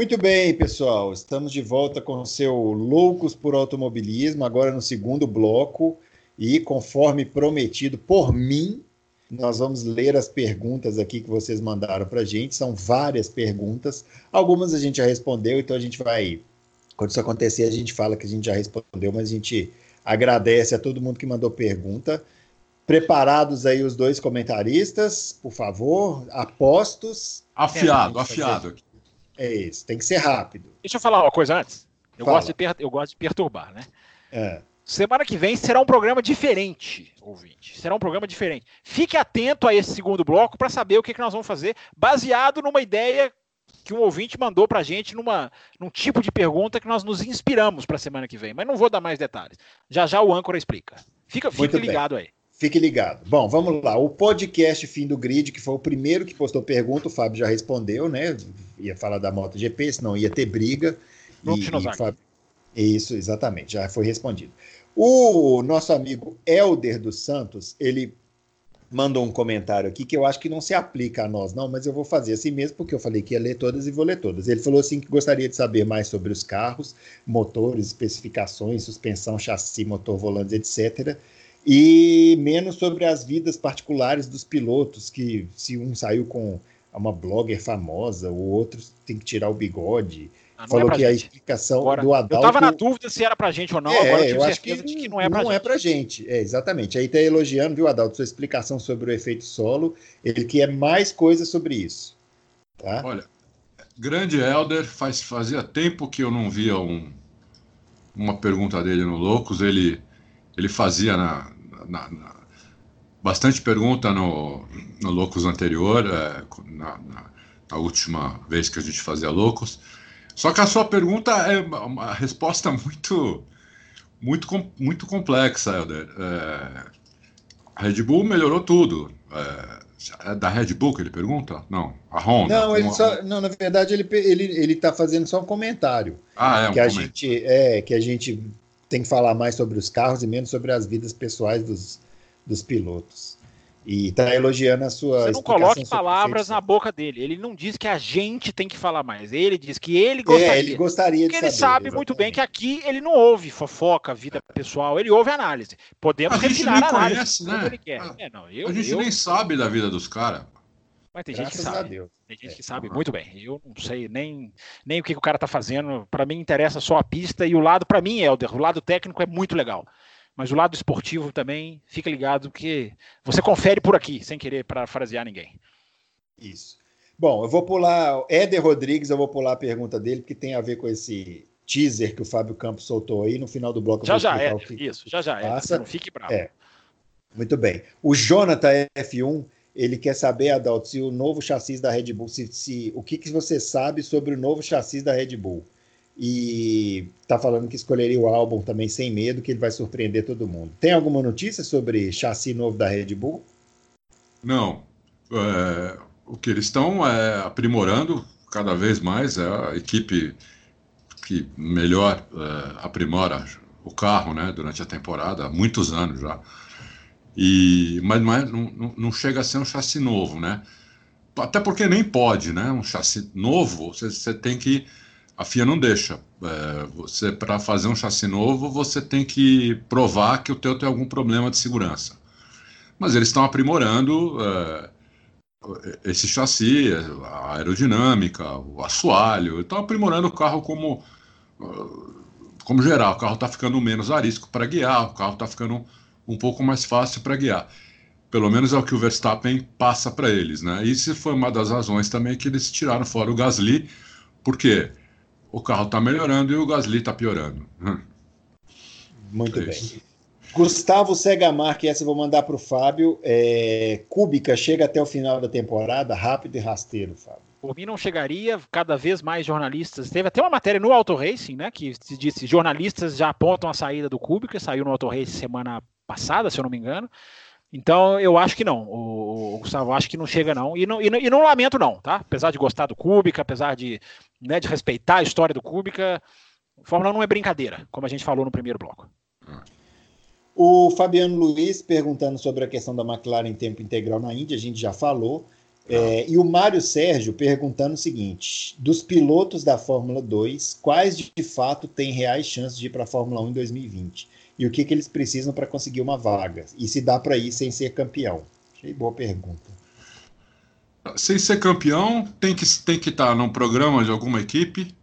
Muito bem, pessoal. Estamos de volta com o seu Loucos por Automobilismo, agora no segundo bloco. E conforme prometido por mim, nós vamos ler as perguntas aqui que vocês mandaram para a gente. São várias perguntas. Algumas a gente já respondeu, então a gente vai. Quando isso acontecer, a gente fala que a gente já respondeu, mas a gente agradece a todo mundo que mandou pergunta. Preparados aí os dois comentaristas, por favor, apostos. Afiado, é, afiado aqui. É isso, tem que ser rápido. Deixa eu falar uma coisa antes. Eu, gosto de, eu gosto de perturbar, né? É. Semana que vem será um programa diferente, ouvinte. Será um programa diferente. Fique atento a esse segundo bloco para saber o que, que nós vamos fazer, baseado numa ideia que um ouvinte mandou para a gente numa, num tipo de pergunta que nós nos inspiramos para a semana que vem. Mas não vou dar mais detalhes. Já já o âncora explica. Fica, fique ligado aí. Fique ligado. Bom, vamos lá. O podcast Fim do Grid, que foi o primeiro que postou pergunta, o Fábio já respondeu, né? Ia falar da MotoGP, senão ia ter briga. E, e Fábio... Isso, exatamente, já foi respondido. O nosso amigo Elder dos Santos, ele mandou um comentário aqui que eu acho que não se aplica a nós, não, mas eu vou fazer assim mesmo, porque eu falei que ia ler todas e vou ler todas. Ele falou assim que gostaria de saber mais sobre os carros, motores, especificações, suspensão, chassi, motor, volantes, etc e menos sobre as vidas particulares dos pilotos, que se um saiu com uma blogger famosa, o outro tem que tirar o bigode. Ah, Falou é que gente. a explicação agora, do Adalto... Eu estava na dúvida se era pra gente ou não, é, agora eu, eu acho que, que, não é pra não é gente. é pra gente. É, exatamente. Aí tá elogiando, viu, Adalto, sua explicação sobre o efeito solo, ele quer mais coisas sobre isso. Tá? Olha, grande Elder, faz, fazia tempo que eu não via um, uma pergunta dele no Loucos, ele ele fazia na, na, na, bastante pergunta no, no Loucos anterior, é, na, na, última vez que a gente fazia Loucos. Só que a sua pergunta é uma resposta muito, muito, muito complexa, Helder. É, a Red Bull melhorou tudo. É, é da Red Bull que ele pergunta? Não, a Honda. Não, ele só, não na verdade ele ele ele está fazendo só um comentário. Ah, é um que a gente é que a gente tem que falar mais sobre os carros e menos sobre as vidas pessoais dos, dos pilotos. E está elogiando a sua. Você não coloque palavras na boca dele. Ele não diz que a gente tem que falar mais. Ele diz que ele gostaria. É, ele gostaria Porque ele sabe exatamente. muito bem que aqui ele não ouve fofoca, vida pessoal, ele ouve análise. Podemos a retirar a análise conhece, né? ele quer. A, é, não, eu, a gente eu... nem sabe da vida dos caras. Mas tem Graças gente que sabe. Tem gente é. que sabe muito bem. Eu não sei nem, nem o que, que o cara tá fazendo. Para mim interessa só a pista e o lado, para mim, Helder, o lado técnico é muito legal. Mas o lado esportivo também, fica ligado que você confere por aqui, sem querer parafrasear ninguém. Isso. Bom, eu vou pular. Éder Rodrigues, eu vou pular a pergunta dele, porque tem a ver com esse teaser que o Fábio Campos soltou aí no final do bloco. Já já é. Isso, já já é. Não fique bravo. É. Muito bem. O Jonathan F1 ele quer saber, Adalto, se o novo chassi da Red Bull, se, se, o que, que você sabe sobre o novo chassi da Red Bull. E tá falando que escolheria o álbum também sem medo, que ele vai surpreender todo mundo. Tem alguma notícia sobre chassi novo da Red Bull? Não. É, o que eles estão é, aprimorando cada vez mais é a equipe que melhor é, aprimora o carro né, durante a temporada, há muitos anos já. E, mas não, é, não, não chega a ser um chassi novo, né? Até porque nem pode, né? Um chassi novo, você, você tem que. A FIA não deixa. É, você Para fazer um chassi novo, você tem que provar que o teu tem algum problema de segurança. Mas eles estão aprimorando é, esse chassi, a aerodinâmica, o assoalho, estão aprimorando o carro como, como geral. O carro está ficando menos arisco para guiar, o carro está ficando um pouco mais fácil para guiar. Pelo menos é o que o Verstappen passa para eles, né? Isso foi uma das razões também que eles tiraram fora o Gasly, porque o carro está melhorando e o Gasly está piorando. Hum. Muito é bem. Gustavo Segamar, que essa eu vou mandar para o Fábio. É, Cúbica chega até o final da temporada, rápido e rasteiro, Fábio. Por mim não chegaria, cada vez mais jornalistas. Teve até uma matéria no Auto Racing, né? Que se disse jornalistas já apontam a saída do Kubica, saiu no Auto Racing semana passada, se eu não me engano. Então eu acho que não. O, o Gustavo acho que não chega, não. E não, e não. e não lamento, não, tá? Apesar de gostar do Kubica, apesar de, né, de respeitar a história do Kubica, Fórmula 1 não é brincadeira, como a gente falou no primeiro bloco. O Fabiano Luiz perguntando sobre a questão da McLaren em tempo integral na Índia, a gente já falou. É, e o Mário Sérgio perguntando o seguinte: dos pilotos da Fórmula 2, quais de fato têm reais chances de ir para a Fórmula 1 em 2020? E o que, que eles precisam para conseguir uma vaga? E se dá para ir sem ser campeão? Achei boa pergunta. Sem ser campeão, tem que tem que estar tá num programa de alguma equipe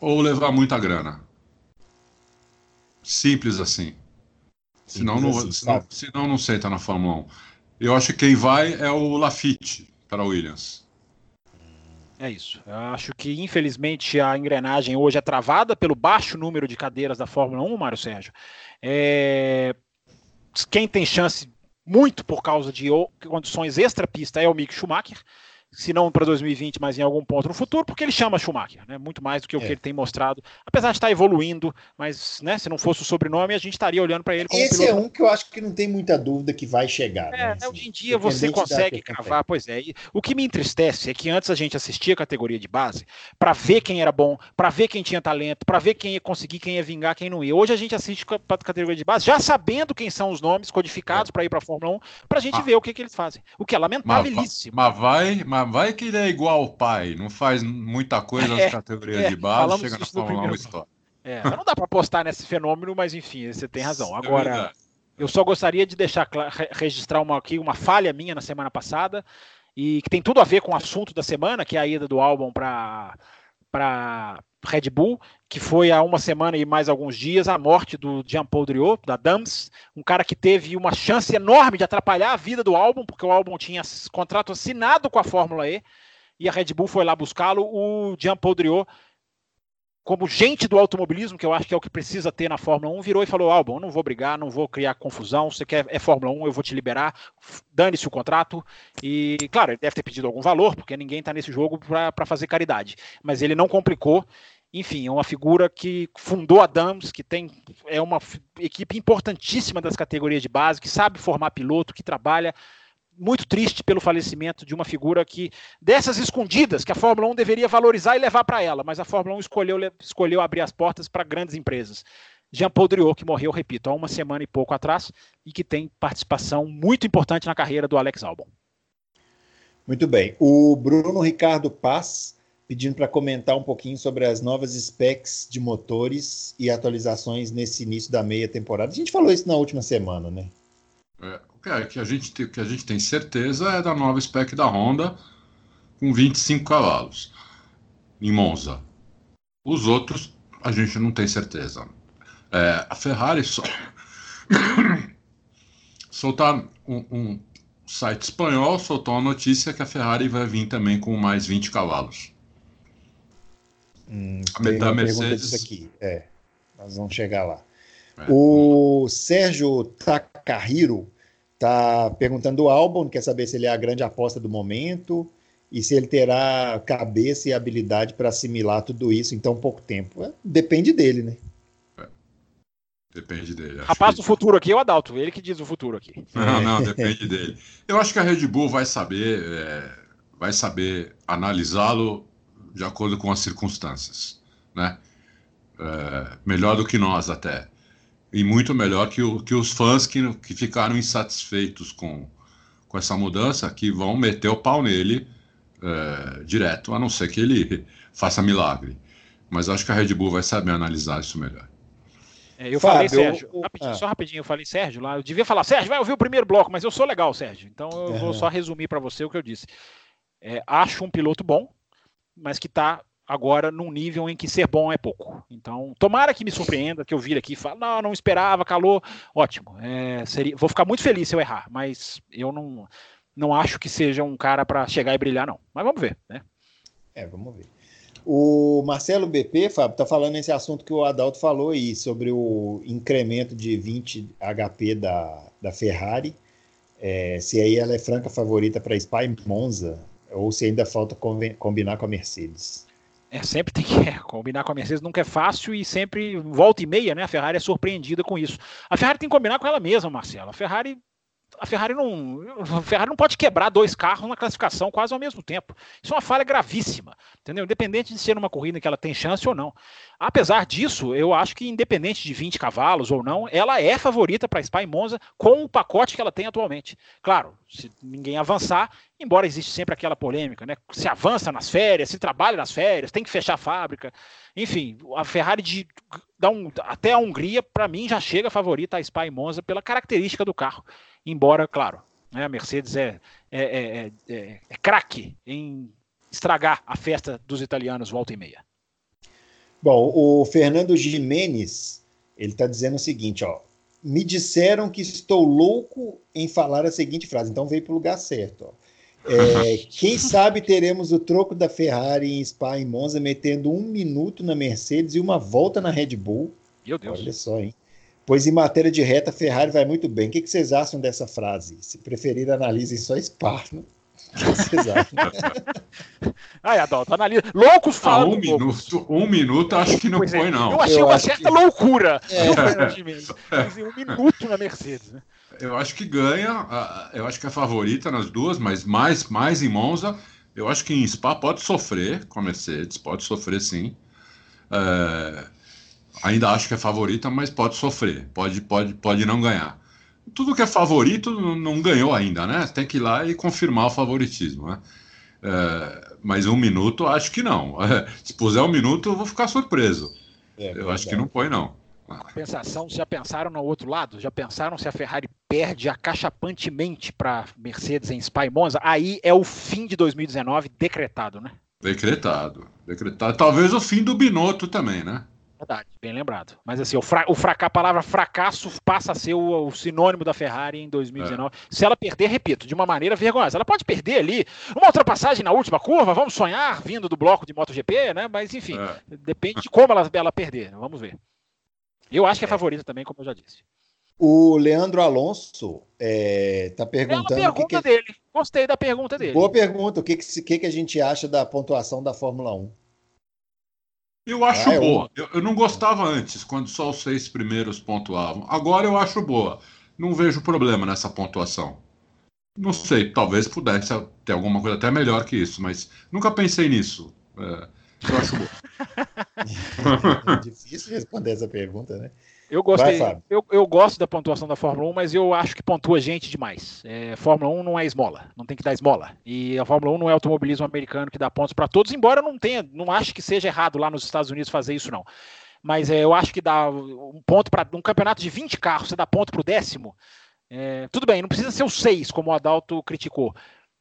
ou levar muita grana. Simples assim. Senão, Simples não, assim, senão, senão não senta na Fórmula 1. Eu acho que quem vai é o Lafitte para a Williams. É isso. Eu acho que, infelizmente, a engrenagem hoje é travada pelo baixo número de cadeiras da Fórmula 1, Mário Sérgio. É... Quem tem chance muito por causa de condições extra-pista é o Mick Schumacher se não para 2020, mas em algum ponto no futuro, porque ele chama Schumacher, né? Muito mais do que o é. que ele tem mostrado, apesar de estar evoluindo, mas né, se não fosse o sobrenome, a gente estaria olhando para ele como Esse é piloto. é um que eu acho que não tem muita dúvida que vai chegar. É, né? hoje em dia você consegue cravar, pois é. E o que me entristece é que antes a gente assistia a categoria de base para ver quem era bom, para ver quem tinha talento, para ver quem ia conseguir, quem ia vingar, quem não ia. Hoje a gente assiste a categoria de base já sabendo quem são os nomes codificados é. para ir para a Fórmula 1, para a gente ah. ver o que, que eles fazem. O que é lamentabilíssimo. Mas, mas vai, vai que ele é igual ao pai, não faz muita coisa nas é, categorias é, de base, chega na Fórmula 1 história. É, não dá para apostar nesse fenômeno, mas enfim, você tem razão. É Agora, eu só gostaria de deixar registrar uma, aqui uma falha minha na semana passada e que tem tudo a ver com o assunto da semana, que é a ida do álbum para para Red Bull, que foi há uma semana e mais alguns dias a morte do Jean-Paul Driot, da Dams, um cara que teve uma chance enorme de atrapalhar a vida do álbum, porque o álbum tinha contrato assinado com a Fórmula E, e a Red Bull foi lá buscá-lo. O Jean-Paul Driot, como gente do automobilismo, que eu acho que é o que precisa ter na Fórmula 1, virou e falou: Albon, não vou brigar, não vou criar confusão. Você quer é Fórmula 1, eu vou te liberar, dane-se o contrato. E, claro, ele deve ter pedido algum valor, porque ninguém está nesse jogo para fazer caridade. Mas ele não complicou. Enfim, é uma figura que fundou a Dams, que tem é uma equipe importantíssima das categorias de base, que sabe formar piloto, que trabalha muito triste pelo falecimento de uma figura que dessas escondidas que a Fórmula 1 deveria valorizar e levar para ela, mas a Fórmula 1 escolheu, escolheu abrir as portas para grandes empresas. Jean-Paul Driot, que morreu, repito, há uma semana e pouco atrás e que tem participação muito importante na carreira do Alex Albon. Muito bem. O Bruno Ricardo Paz pedindo para comentar um pouquinho sobre as novas specs de motores e atualizações nesse início da meia temporada. A gente falou isso na última semana, né? É, é, que a gente, que a gente tem certeza é da nova spec da Honda com 25 cavalos em Monza. Os outros a gente não tem certeza. É, a Ferrari só... soltar um, um, site espanhol soltou uma notícia que a Ferrari vai vir também com mais 20 cavalos. Hum, a da Mercedes aqui. É, nós vamos chegar lá. É, o Sérgio Takahiro Está perguntando o álbum, quer saber se ele é a grande aposta do momento e se ele terá cabeça e habilidade para assimilar tudo isso em tão pouco tempo. É, depende dele, né? É. Depende dele. Rapaz que... do futuro aqui é o Adalto, ele que diz o futuro aqui. Não, não, depende dele. Eu acho que a Red Bull vai saber, é, vai saber analisá-lo de acordo com as circunstâncias, né? É, melhor do que nós até e muito melhor que, o, que os fãs que, que ficaram insatisfeitos com, com essa mudança, que vão meter o pau nele é, direto, a não ser que ele faça milagre. Mas acho que a Red Bull vai saber analisar isso melhor. É, eu Fábio, falei, Sérgio, eu... rapidinho, ah. só rapidinho, eu falei, Sérgio, lá, eu devia falar, Sérgio, vai ouvir o primeiro bloco, mas eu sou legal, Sérgio. Então eu vou só resumir para você o que eu disse. É, acho um piloto bom, mas que está agora num nível em que ser bom é pouco. Então, tomara que me surpreenda, que eu vire aqui e fale, não, não esperava, calor, ótimo. É, seria, vou ficar muito feliz se eu errar, mas eu não, não acho que seja um cara para chegar e brilhar, não. Mas vamos ver, né? É, vamos ver. O Marcelo BP, Fábio, está falando esse assunto que o Adalto falou aí, sobre o incremento de 20 HP da, da Ferrari. É, se aí ela é franca favorita para Spa e Monza, ou se ainda falta combinar com a Mercedes. É, sempre tem que é, combinar com a Mercedes, nunca é fácil e sempre volta e meia, né? A Ferrari é surpreendida com isso. A Ferrari tem que combinar com ela mesma, Marcelo. A Ferrari a Ferrari não, a Ferrari não pode quebrar dois carros na classificação quase ao mesmo tempo. Isso é uma falha gravíssima, entendeu? Independente de ser uma corrida que ela tem chance ou não. Apesar disso, eu acho que independente de 20 cavalos ou não, ela é favorita para Spa e Monza com o pacote que ela tem atualmente. Claro, se ninguém avançar, embora existe sempre aquela polêmica, né? Se avança nas férias, se trabalha nas férias, tem que fechar a fábrica. Enfim, a Ferrari de um, até a Hungria, para mim, já chega favorita a Spa e Monza pela característica do carro. Embora, claro, né, a Mercedes é, é, é, é, é craque em estragar a festa dos italianos volta e meia. Bom, o Fernando Jimenez, ele está dizendo o seguinte, ó. Me disseram que estou louco em falar a seguinte frase, então veio para o lugar certo. Ó. É, quem sabe teremos o troco da Ferrari em Spa em Monza metendo um minuto na Mercedes e uma volta na Red Bull. Meu Deus. Olha só, hein? Pois em matéria de reta, Ferrari vai muito bem. O que, vocês acham dessa frase? Se preferir, analisem só Spa. Né? O que vocês acham? Ai, Adalto, analisa. Loucos falam. Ah, um minuto, um minuto acho que não pois é, foi, é. não. Eu achei eu uma certa que... loucura. É. Um minuto na Mercedes, né? Eu acho que ganha, eu acho que é favorita nas duas, mas mais, mais em Monza. Eu acho que em Spa pode sofrer com a Mercedes, pode sofrer sim. É, ainda acho que é favorita, mas pode sofrer, pode, pode, pode não ganhar. Tudo que é favorito não ganhou ainda, né? Tem que ir lá e confirmar o favoritismo, né? É, mas um minuto, acho que não. Se puser um minuto, eu vou ficar surpreso. É, eu acho que não põe, não. Compensação, já pensaram no outro lado? Já pensaram se a Ferrari perde acachapantemente para Mercedes em Spa e Monza? Aí é o fim de 2019 decretado, né? Decretado, decretado. Talvez o fim do Binotto também, né? Verdade, bem lembrado. Mas assim, o, fra o fraca a palavra fracasso passa a ser o, o sinônimo da Ferrari em 2019. É. Se ela perder, repito, de uma maneira vergonhosa. Ela pode perder ali uma ultrapassagem na última curva, vamos sonhar, vindo do bloco de MotoGP, né? Mas enfim, é. depende de como ela, ela perder. Vamos ver. Eu acho que é, é favorita também, como eu já disse. O Leandro Alonso está é, tá perguntando. É a pergunta que que... dele. Gostei da pergunta dele. Boa pergunta. O que, que, que, a gente acha da pontuação da Fórmula 1? Eu acho ah, é boa. Eu, eu, não gostava antes, quando só os seis primeiros pontuavam. Agora eu acho boa. Não vejo problema nessa pontuação. Não sei, talvez pudesse ter alguma coisa até melhor que isso, mas nunca pensei nisso. É, eu acho boa. é difícil responder essa pergunta, né? Eu gostei. Vai, eu, eu gosto da pontuação da Fórmula 1, mas eu acho que pontua gente demais. É, Fórmula 1 não é esmola, não tem que dar esmola. E a Fórmula 1 não é automobilismo americano que dá pontos para todos, embora não tenha, não acho que seja errado lá nos Estados Unidos fazer isso, não. Mas é, eu acho que dá um ponto para um campeonato de 20 carros, você dá ponto para o décimo. É, tudo bem, não precisa ser o 6, como o Adalto criticou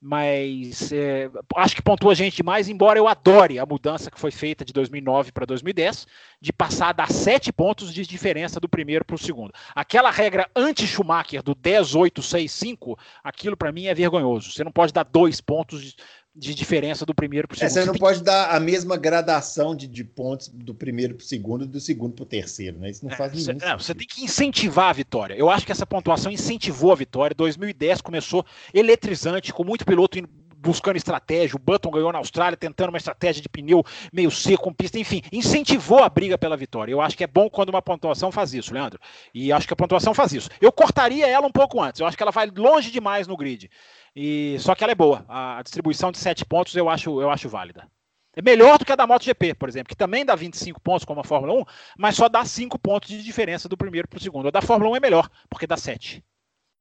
mas é, acho que pontua gente demais, embora eu adore a mudança que foi feita de 2009 para 2010, de passar a dar sete pontos de diferença do primeiro para o segundo. Aquela regra anti-Schumacher do 10-8-6-5, aquilo para mim é vergonhoso. Você não pode dar dois pontos de diferença do primeiro para o segundo. É, você não pode dar a mesma gradação de, de pontos do primeiro para o segundo e do segundo para o terceiro, né? Isso não é, faz nenhum você, você tem que incentivar a vitória. Eu acho que essa pontuação incentivou a vitória. 2010 começou eletrizante, com muito piloto buscando estratégia. O Button ganhou na Austrália, tentando uma estratégia de pneu meio seco, com pista, enfim, incentivou a briga pela vitória. Eu acho que é bom quando uma pontuação faz isso, Leandro. E acho que a pontuação faz isso. Eu cortaria ela um pouco antes. Eu acho que ela vai longe demais no grid. E só que ela é boa. A distribuição de 7 pontos eu acho, eu acho válida. É melhor do que a da MotoGP, por exemplo, que também dá 25 pontos como a Fórmula 1, mas só dá 5 pontos de diferença do primeiro para o segundo. A da Fórmula 1 é melhor, porque dá 7.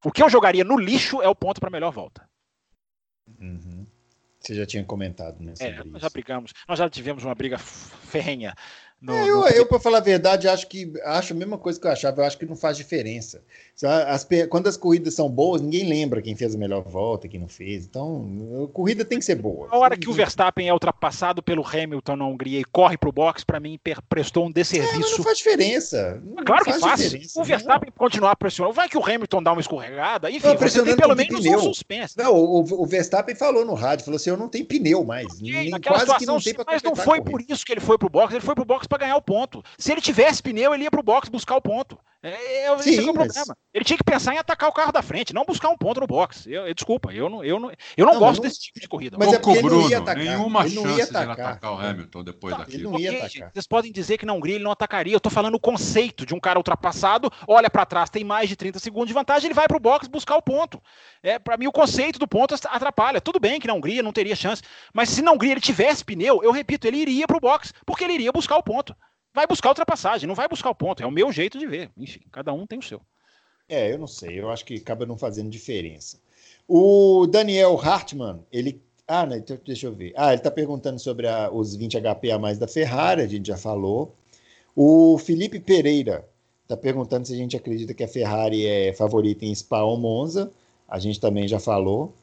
O que eu jogaria no lixo é o ponto para a melhor volta. Uhum. Você já tinha comentado, né? É, nós já brigamos, nós já tivemos uma briga ferrenha no, é, eu, no... eu para falar a verdade, acho que acho a mesma coisa que eu achava, eu acho que não faz diferença. As, quando as corridas são boas, ninguém lembra quem fez a melhor volta, quem não fez. Então, a corrida tem que ser boa. A hora que o Verstappen é ultrapassado pelo Hamilton na Hungria e corre para o box, para mim prestou um desserviço. É, não faz diferença. Não claro faz que faz. O Verstappen não. continuar pressionando, vai que o Hamilton dá uma escorregada, enfim, não, você tem pelo menos pneu. um suspense. Não, o, o, Verstappen falou no rádio, falou assim, eu não tenho pneu mais. Okay, nem, quase que não tem Mas não foi por isso que ele foi para o box, ele foi para o box para ganhar o ponto. Se ele tivesse pneu, ele ia pro box buscar o ponto. É, é, Sim, esse é o problema. Mas... Ele tinha que pensar em atacar o carro da frente, não buscar um ponto no box. Eu, eu desculpa, eu não, eu não, eu não, não gosto não... desse tipo de corrida. Mas é porque Bruno, ele não ia atacar. nenhuma ele chance de atacar o Hamilton depois tá, daquilo. Ele não ia atacar. Vocês podem dizer que na Hungria ele não atacaria. Eu tô falando o conceito de um cara ultrapassado, olha para trás, tem mais de 30 segundos de vantagem, ele vai pro box buscar o ponto. É, para mim o conceito do ponto atrapalha. Tudo bem que na Hungria não teria chance, mas se na Hungria ele tivesse pneu, eu repito, ele iria pro box, porque ele iria buscar o ponto vai buscar ultrapassagem, não vai buscar o ponto. É o meu jeito de ver. Enfim, cada um tem o seu. É, eu não sei. Eu acho que acaba não fazendo diferença. O Daniel Hartmann, ele. Ah, não, então deixa eu ver. Ah, ele está perguntando sobre a, os 20 HP a mais da Ferrari, a gente já falou. O Felipe Pereira está perguntando se a gente acredita que a Ferrari é favorita em Spa ou Monza. A gente também já falou.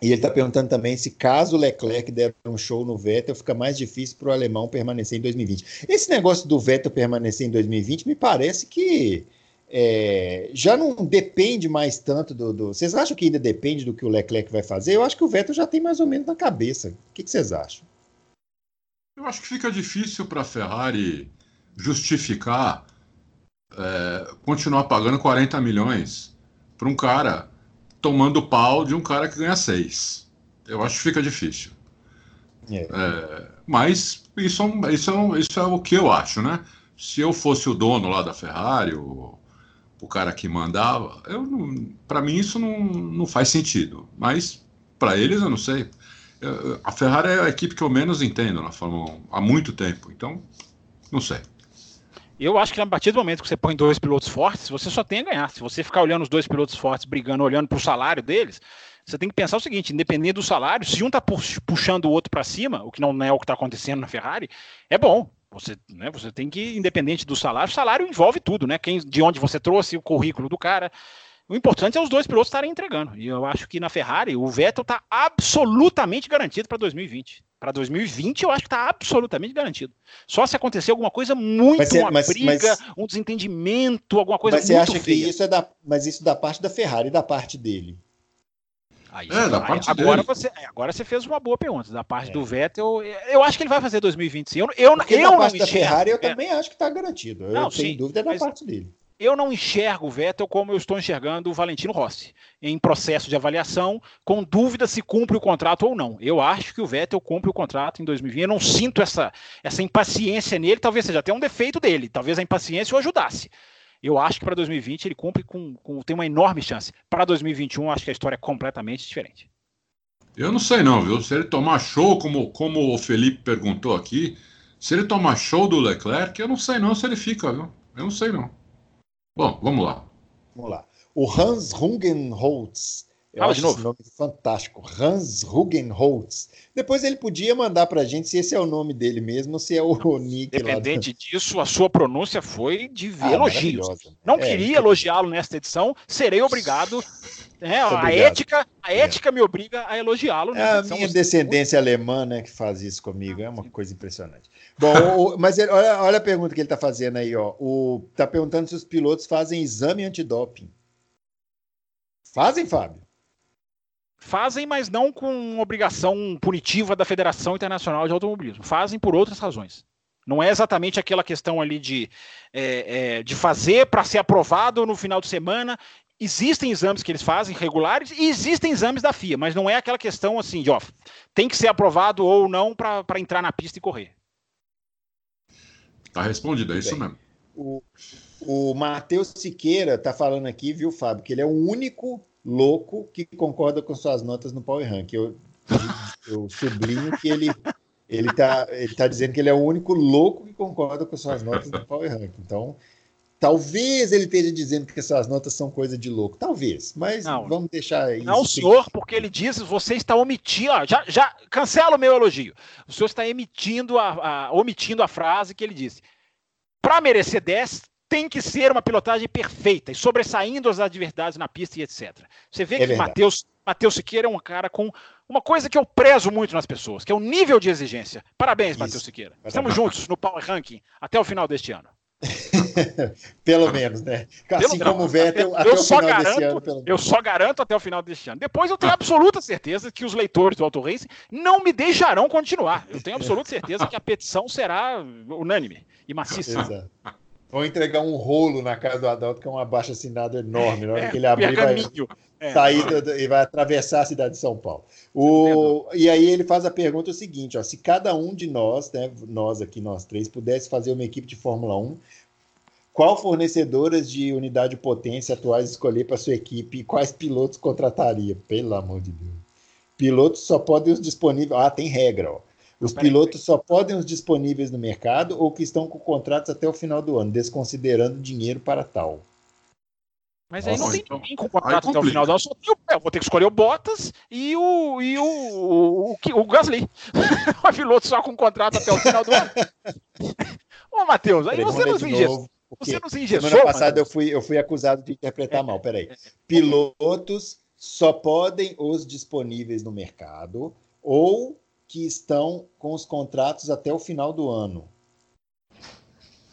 E ele está perguntando também se caso o Leclerc der um show no Vettel, fica mais difícil para o alemão permanecer em 2020. Esse negócio do Vettel permanecer em 2020 me parece que é, já não depende mais tanto do, do, Vocês acham que ainda depende do que o Leclerc vai fazer? Eu acho que o Vettel já tem mais ou menos na cabeça. O que, que vocês acham? Eu acho que fica difícil para a Ferrari justificar é, continuar pagando 40 milhões para um cara tomando pau de um cara que ganha seis. Eu acho que fica difícil. É. É, mas isso, é isso, é isso é o que eu acho, né? Se eu fosse o dono lá da Ferrari, o, o cara que mandava, para mim isso não, não faz sentido. Mas para eles eu não sei. Eu, a Ferrari é a equipe que eu menos entendo na Fórmula 1 há muito tempo, então não sei. Eu acho que a partir do momento que você põe dois pilotos fortes, você só tem a ganhar. Se você ficar olhando os dois pilotos fortes brigando, olhando para o salário deles, você tem que pensar o seguinte: independente do salário, se um está puxando o outro para cima, o que não é o que está acontecendo na Ferrari, é bom. Você, né, você tem que, independente do salário, o salário envolve tudo, né? Quem, de onde você trouxe, o currículo do cara. O importante é os dois pilotos estarem entregando. E eu acho que na Ferrari o Vettel está absolutamente garantido para 2020. Para 2020 eu acho que está absolutamente garantido. Só se acontecer alguma coisa muito, mas, uma mas, briga, mas, um desentendimento, alguma coisa mas muito você acha feia. que isso é da, mas isso da parte da Ferrari e da parte dele? Aí, é, da parte agora dele. você é, agora você fez uma boa pergunta da parte é. do Vettel eu acho que ele vai fazer 2025 eu, eu, Porque eu da parte da Ferrari eu é. também acho que está garantido eu não, tenho sim, dúvida da parte dele eu não enxergo o Vettel como eu estou enxergando o Valentino Rossi, em processo de avaliação, com dúvida se cumpre o contrato ou não. Eu acho que o Vettel cumpre o contrato em 2020. Eu não sinto essa, essa impaciência nele, talvez seja até um defeito dele, talvez a impaciência o ajudasse. Eu acho que para 2020 ele cumpre com, com tem uma enorme chance. Para 2021, acho que a história é completamente diferente. Eu não sei não, viu? Se ele tomar show, como, como o Felipe perguntou aqui, se ele tomar show do Leclerc, eu não sei não se ele fica, viu? Eu não sei não. Bom, vamos lá. Vamos lá. O Hans Rungenholz. Eu ah, acho esse nome fantástico. Hans Rugenholz. Depois ele podia mandar para a gente se esse é o nome dele mesmo ou se é o Nick Independente disso, a sua pronúncia foi de ah, elogios. Não é, queria é, elogiá-lo nesta edição, serei obrigado. É, a ética, a é. ética é. me obriga a elogiá-lo. É a minha descendência alemã né, que faz isso comigo. É uma coisa impressionante. Bom, o, mas ele, olha, olha, a pergunta que ele está fazendo aí, ó. O, tá perguntando se os pilotos fazem exame antidoping. Fazem, Fábio? Fazem, mas não com obrigação punitiva da Federação Internacional de Automobilismo. Fazem por outras razões. Não é exatamente aquela questão ali de, é, é, de fazer para ser aprovado no final de semana. Existem exames que eles fazem regulares e existem exames da FIA, mas não é aquela questão assim de ó, tem que ser aprovado ou não para entrar na pista e correr. Tá respondido, é isso Bem, mesmo. O, o Matheus Siqueira tá falando aqui, viu, Fábio, que ele é o único louco que concorda com suas notas no Power Rank. Eu, eu sublinho que ele ele tá, ele tá dizendo que ele é o único louco que concorda com suas notas no Power Rank. Então, talvez ele esteja dizendo que essas notas são coisa de louco. Talvez, mas não, vamos deixar isso. Não, senhor, porque ele diz você está omitindo. Ó, já, já cancela o meu elogio. O senhor está emitindo a, a omitindo a frase que ele disse. Para merecer 10, tem que ser uma pilotagem perfeita e sobressaindo as adversidades na pista e etc. Você vê é que Matheus Matheus Siqueira é um cara com uma coisa que eu prezo muito nas pessoas, que é o nível de exigência. Parabéns, Matheus Siqueira. Estamos juntos no Power Ranking até o final deste ano. pelo menos, né? Assim pelo, como o Vettel, eu, até eu o final garanto, desse ano. Eu só garanto até o final deste ano. Depois eu tenho absoluta certeza que os leitores do Auto Racing não me deixarão continuar. Eu tenho absoluta certeza que a petição será unânime e maciça. Exato. Vão entregar um rolo na casa do Adalto, que é um abaixo assinado enorme. Na hora é, que ele abrir, vai é. sair e vai atravessar a cidade de São Paulo. O, e aí ele faz a pergunta o seguinte: ó, se cada um de nós, né, nós aqui, nós três, pudesse fazer uma equipe de Fórmula 1, qual fornecedoras de unidade de potência atuais escolher para sua equipe e quais pilotos contrataria? Pelo amor de Deus. Pilotos só podem os disponíveis. Ah, tem regra, ó. Os pilotos só podem os disponíveis no mercado ou que estão com contratos até o final do ano, desconsiderando dinheiro para tal. Mas Nossa, aí não tem então, ninguém com contrato até o final do ano. Só tenho, eu vou ter que escolher o Bottas e o, e o, o, o, o Gasly. o piloto só com contrato até o final do ano. Ô, Matheus, aí você nos engessou. Você nos engessou. Semana passada eu fui, eu fui acusado de interpretar é, mal. Peraí. É, é. Pilotos só podem os disponíveis no mercado ou que estão com os contratos até o final do ano.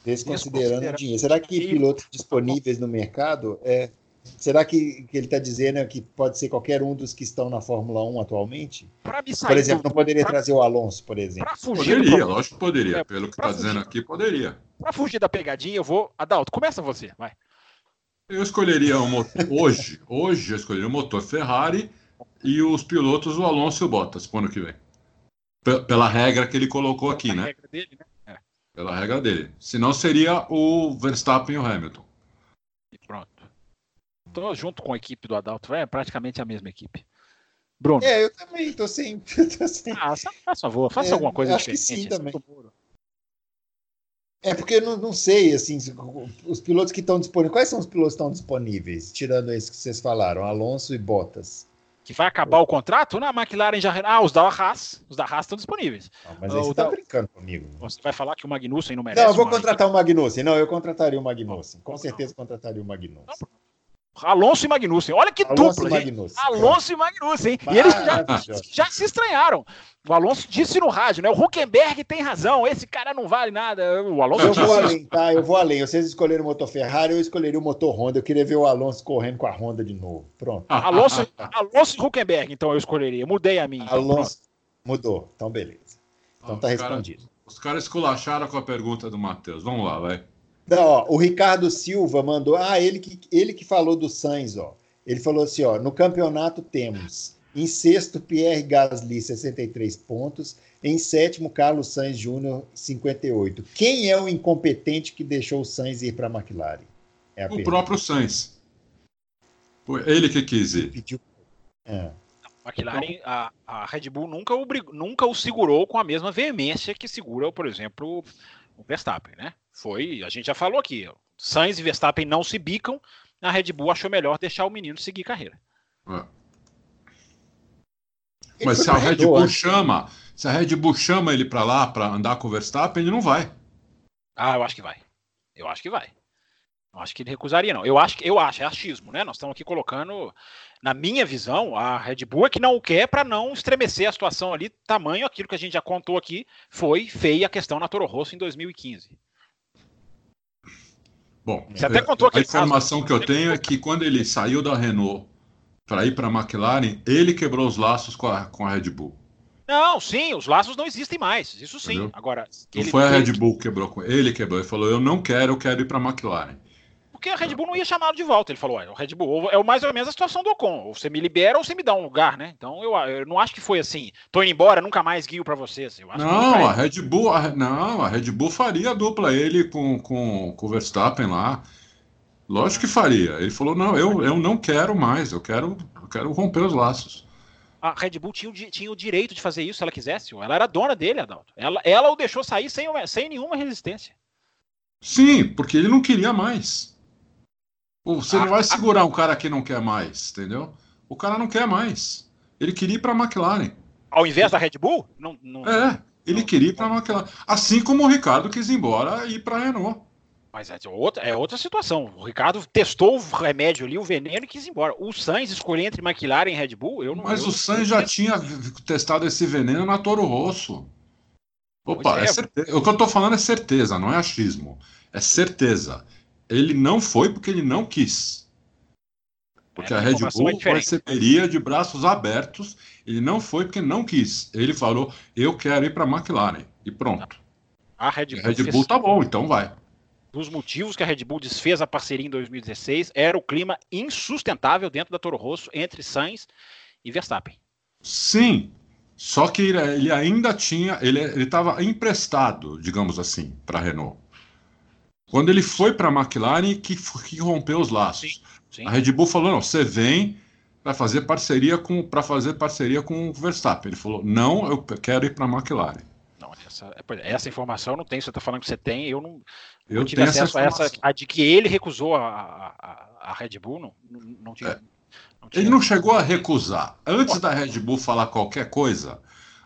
Desconsiderando o dinheiro. Será que pilotos disponíveis no mercado é. Será que, que ele está dizendo que pode ser qualquer um dos que estão na Fórmula 1 atualmente? por exemplo, não poderia pra... trazer o Alonso, por exemplo. poderia, do... lógico que poderia. É, Pelo que está dizendo aqui, poderia. Para fugir da pegadinha, eu vou. Adalto, começa você, vai. Eu escolheria um motor, hoje, hoje eu escolheria o um motor Ferrari e os pilotos o Alonso e o Bottas para o ano que vem. Pela regra que ele colocou aqui, né? Regra dele, né? É. Pela regra dele. Senão seria o Verstappen e o Hamilton. E pronto. Estou junto com a equipe do Adalto, é praticamente a mesma equipe. Bruno. É, eu também tô sem. Ah, faça favor, faça é, alguma coisa acho diferente. que sim também. É porque eu não, não sei, assim, os pilotos que estão disponíveis. Quais são os pilotos que estão disponíveis? Tirando esses que vocês falaram, Alonso e Bottas. Que vai acabar o contrato? Na McLaren já. Ah, os da Haas. Os da Haas estão disponíveis. Não, mas aí você está brincando comigo. Você vai falar que o Magnussen não merece. Não, eu vou contratar o Magnussen. Não, eu contrataria o Magnussen. Com certeza contrataria o Magnussen. Não, Alonso e Magnussen. Olha que Alonso dupla, e gente. Alonso e Magnussen. E eles já, já, se estranharam. O Alonso disse no rádio, né? O Huckenberg tem razão. Esse cara não vale nada. O Alonso eu vou além, tá? Eu vou além. Vocês escolheram o motor Ferrari, eu escolheria o motor Honda. Eu queria ver o Alonso correndo com a Honda de novo. Pronto. Alonso, Alonso e Huckenberg, então eu escolheria. Mudei a minha. Então, Alonso mudou. Então, beleza. Então tá respondido. Cara, os caras esculacharam com a pergunta do Matheus. Vamos lá, vai. Não, ó, o Ricardo Silva mandou. Ah, ele que, ele que falou do Sainz, ó. Ele falou assim: ó, no campeonato temos em sexto Pierre Gasly, 63 pontos. Em sétimo, Carlos Sainz Júnior, 58. Quem é o incompetente que deixou o Sainz ir para a McLaren? É a o pergunta. próprio Sainz. Foi ele que quis ir. Pediu... É. A McLaren, a, a, Red Bull nunca, obrig... nunca o segurou com a mesma veemência que segura, por exemplo, o Verstappen, né? Foi, a gente já falou aqui, Sainz e Verstappen não se bicam, a Red Bull achou melhor deixar o menino seguir carreira. É. Mas se a Red Bull chama, se a Red Bull chama ele para lá para andar com o Verstappen, ele não vai. Ah, eu acho que vai. Eu acho que vai. Eu acho que ele recusaria, não. Eu acho que eu acho, é achismo, né? Nós estamos aqui colocando, na minha visão, a Red Bull é que não o quer para não estremecer a situação ali, tamanho aquilo que a gente já contou aqui, foi feia a questão na Toro Rosso em 2015. Bom, Você até contou a informação caso, que eu tenho é que quando ele saiu da Renault para ir para a McLaren, ele quebrou os laços com a, com a Red Bull. Não, sim, os laços não existem mais. Isso sim. Entendeu? Agora. Não foi a Red Bull que quebrou com ele, quebrou. Ele falou: Eu não quero, eu quero ir para a McLaren. Porque a Red Bull não ia chamá-lo de volta. Ele falou: o Red Bull é mais ou menos a situação do Ocon. Ou você me libera ou você me dá um lugar, né? Então eu, eu não acho que foi assim. Tô indo embora, nunca mais guio para vocês. não, a Red Bull, a, não, a Red Bull faria a dupla ele com, com, com o Verstappen lá. Lógico que faria. Ele falou: não, eu, eu não quero mais, eu quero, eu quero romper os laços. A Red Bull tinha, tinha o direito de fazer isso se ela quisesse. Ela era dona dele, Adalto. Ela, ela o deixou sair sem, sem nenhuma resistência. Sim, porque ele não queria mais. Você não vai segurar um cara que não quer mais, entendeu? O cara não quer mais. Ele queria ir para a McLaren. Ao invés da Red Bull? Não, não... É, ele não, queria ir para a McLaren. Assim como o Ricardo quis ir embora e ir para a Renault. Mas é outra, é outra situação. O Ricardo testou o remédio ali, o veneno, e quis ir embora. O Sainz escolher entre McLaren e Red Bull, eu não. Mas eu, o Sainz já tinha testado esse veneno na Toro Rosso. Opa, é, é certeza. O que eu tô falando é certeza, não é achismo. É certeza ele não foi porque ele não quis. Porque é, a Red Bull é receberia de braços abertos. Ele não foi porque não quis. Ele falou: eu quero ir para a McLaren. E pronto. A Red Bull, a Red Bull tá bom, então vai. Dos motivos que a Red Bull desfez a parceria em 2016 era o clima insustentável dentro da Toro Rosso entre Sainz e Verstappen. Sim, só que ele ainda tinha, ele estava emprestado, digamos assim, para a Renault. Quando ele foi para a McLaren, que, que rompeu os laços. Sim, sim. A Red Bull falou: não, você vem para fazer parceria com para fazer parceria com o Verstappen. Ele falou: não, eu quero ir para a McLaren. Não, é essa, é, essa informação não tenho. Você está falando que você tem, eu não, eu não tive acesso essa a essa. A de que ele recusou a, a, a Red Bull, não, não, tive, é. não Ele não chegou a recusar. Antes da Red Bull falar qualquer coisa,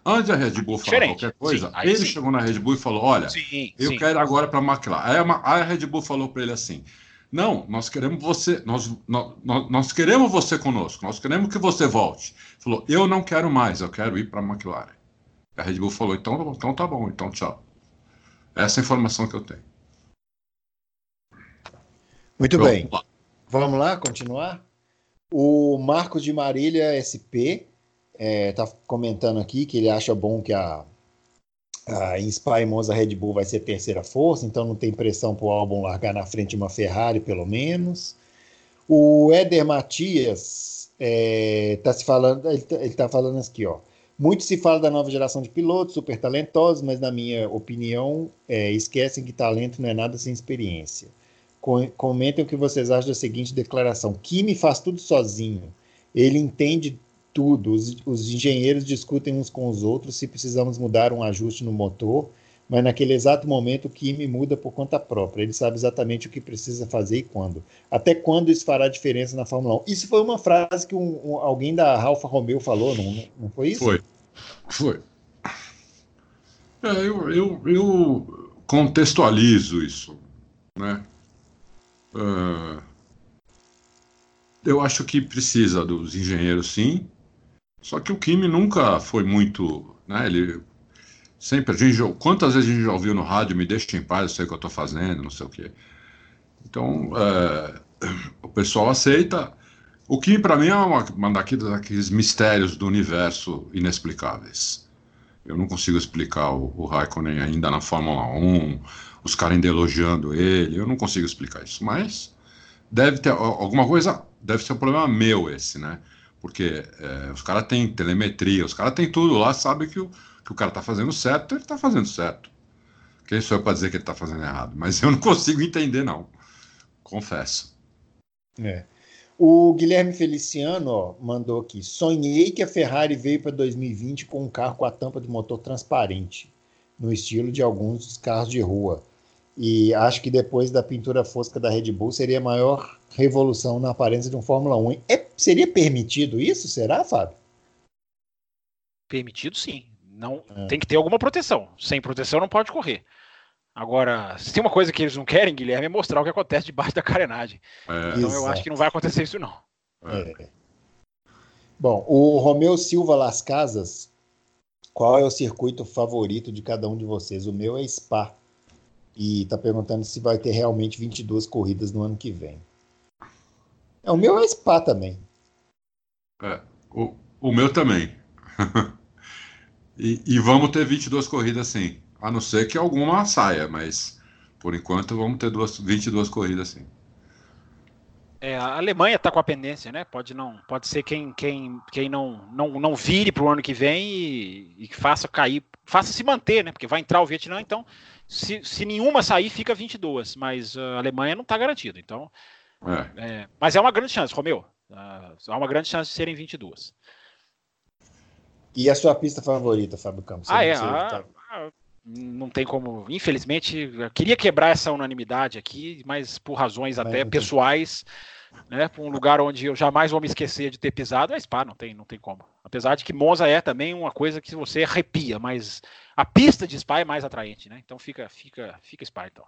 antes da Red Bull falar Diferente. qualquer coisa, sim, ele sim. chegou na Red Bull e falou: Olha, sim, eu quero agora para a McLaren. Aí a, Red Bull falou para ele assim: Não, nós queremos você, nós, nós, nós queremos você conosco, nós queremos que você volte. Ele falou: Eu não quero mais, eu quero ir para a McLaren. A Red Bull falou: Então, então tá bom, então tchau. Essa é a informação que eu tenho. Muito bem. Lá. Vamos lá, continuar? O Marcos de Marília SP é, tá comentando aqui que ele acha bom que a, a Inspire Monza Red Bull vai ser terceira força, então não tem pressão para o álbum largar na frente uma Ferrari, pelo menos. O Éder Matias é, tá se falando, ele está tá falando aqui, ó. Muito se fala da nova geração de pilotos super talentosos, mas na minha opinião, é, esquecem que talento não é nada sem experiência. Comentem o que vocês acham da seguinte declaração: Kimi faz tudo sozinho. Ele entende tudo. Os, os, engenheiros discutem uns com os outros se precisamos mudar um ajuste no motor, mas naquele exato momento o Kimi muda por conta própria. Ele sabe exatamente o que precisa fazer e quando. Até quando isso fará diferença na Fórmula 1? Isso foi uma frase que um, um, alguém da Alfa Romeo falou, não, não foi isso? Foi. Foi. É, eu, eu, eu contextualizo isso, né? Uh, eu acho que precisa dos engenheiros, sim. Só que o Kimi nunca foi muito, né? Ele sempre a gente, quantas vezes a gente já ouviu no rádio, me deixa em paz, eu sei o que eu estou fazendo, não sei o quê. Então, é, o pessoal aceita. O Kimi, para mim, é uma, uma daqueles mistérios do universo inexplicáveis. Eu não consigo explicar o, o Raikkonen ainda na Fórmula 1, os caras ainda elogiando ele. Eu não consigo explicar isso. Mas deve ter alguma coisa, deve ser um problema meu esse, né? Porque é, os caras têm telemetria, os caras têm tudo lá, sabe que o, que o cara tá fazendo certo, ele tá fazendo certo. Quem sou eu para dizer que ele tá fazendo errado? Mas eu não consigo entender, não. Confesso. É. O Guilherme Feliciano ó, mandou aqui: sonhei que a Ferrari veio para 2020 com um carro com a tampa de motor transparente, no estilo de alguns dos carros de rua. E acho que depois da pintura fosca da Red Bull seria a maior revolução na aparência de um Fórmula 1. É, seria permitido isso? Será, Fábio? Permitido sim. Não, é. Tem que ter alguma proteção. Sem proteção não pode correr. Agora, se tem uma coisa que eles não querem, Guilherme, é mostrar o que acontece debaixo da carenagem. É. Então eu acho que não vai acontecer isso, não. É. Bom, o Romeu Silva Las Casas, qual é o circuito favorito de cada um de vocês? O meu é Spa e está perguntando se vai ter realmente 22 corridas no ano que vem. É, o meu é Spa também. É, o, o meu também. e, e, vamos ter 22 corridas sim. A não ser que alguma saia, mas por enquanto vamos ter duas, 22 corridas sim. É, a Alemanha está com a pendência, né? Pode não, pode ser quem, quem, quem não, não, não vire para o ano que vem e, e faça cair, faça se manter, né? Porque vai entrar o Vietnã, então se, se nenhuma sair, fica 22, mas a Alemanha não está garantida. Então, é. É, mas é uma grande chance, Romeu. Uh, há uma grande chance de serem 22. E a sua pista favorita, Fábio Campos? Ah, é. A, a, não tem como. Infelizmente, queria quebrar essa unanimidade aqui, mas por razões mas até pessoais. Né, para um lugar onde eu jamais vou me esquecer de ter pisado, é Spa, não tem, não tem como. Apesar de que Monza é também uma coisa que você arrepia, mas a pista de Spa é mais atraente, né? Então fica, fica, fica Spa então.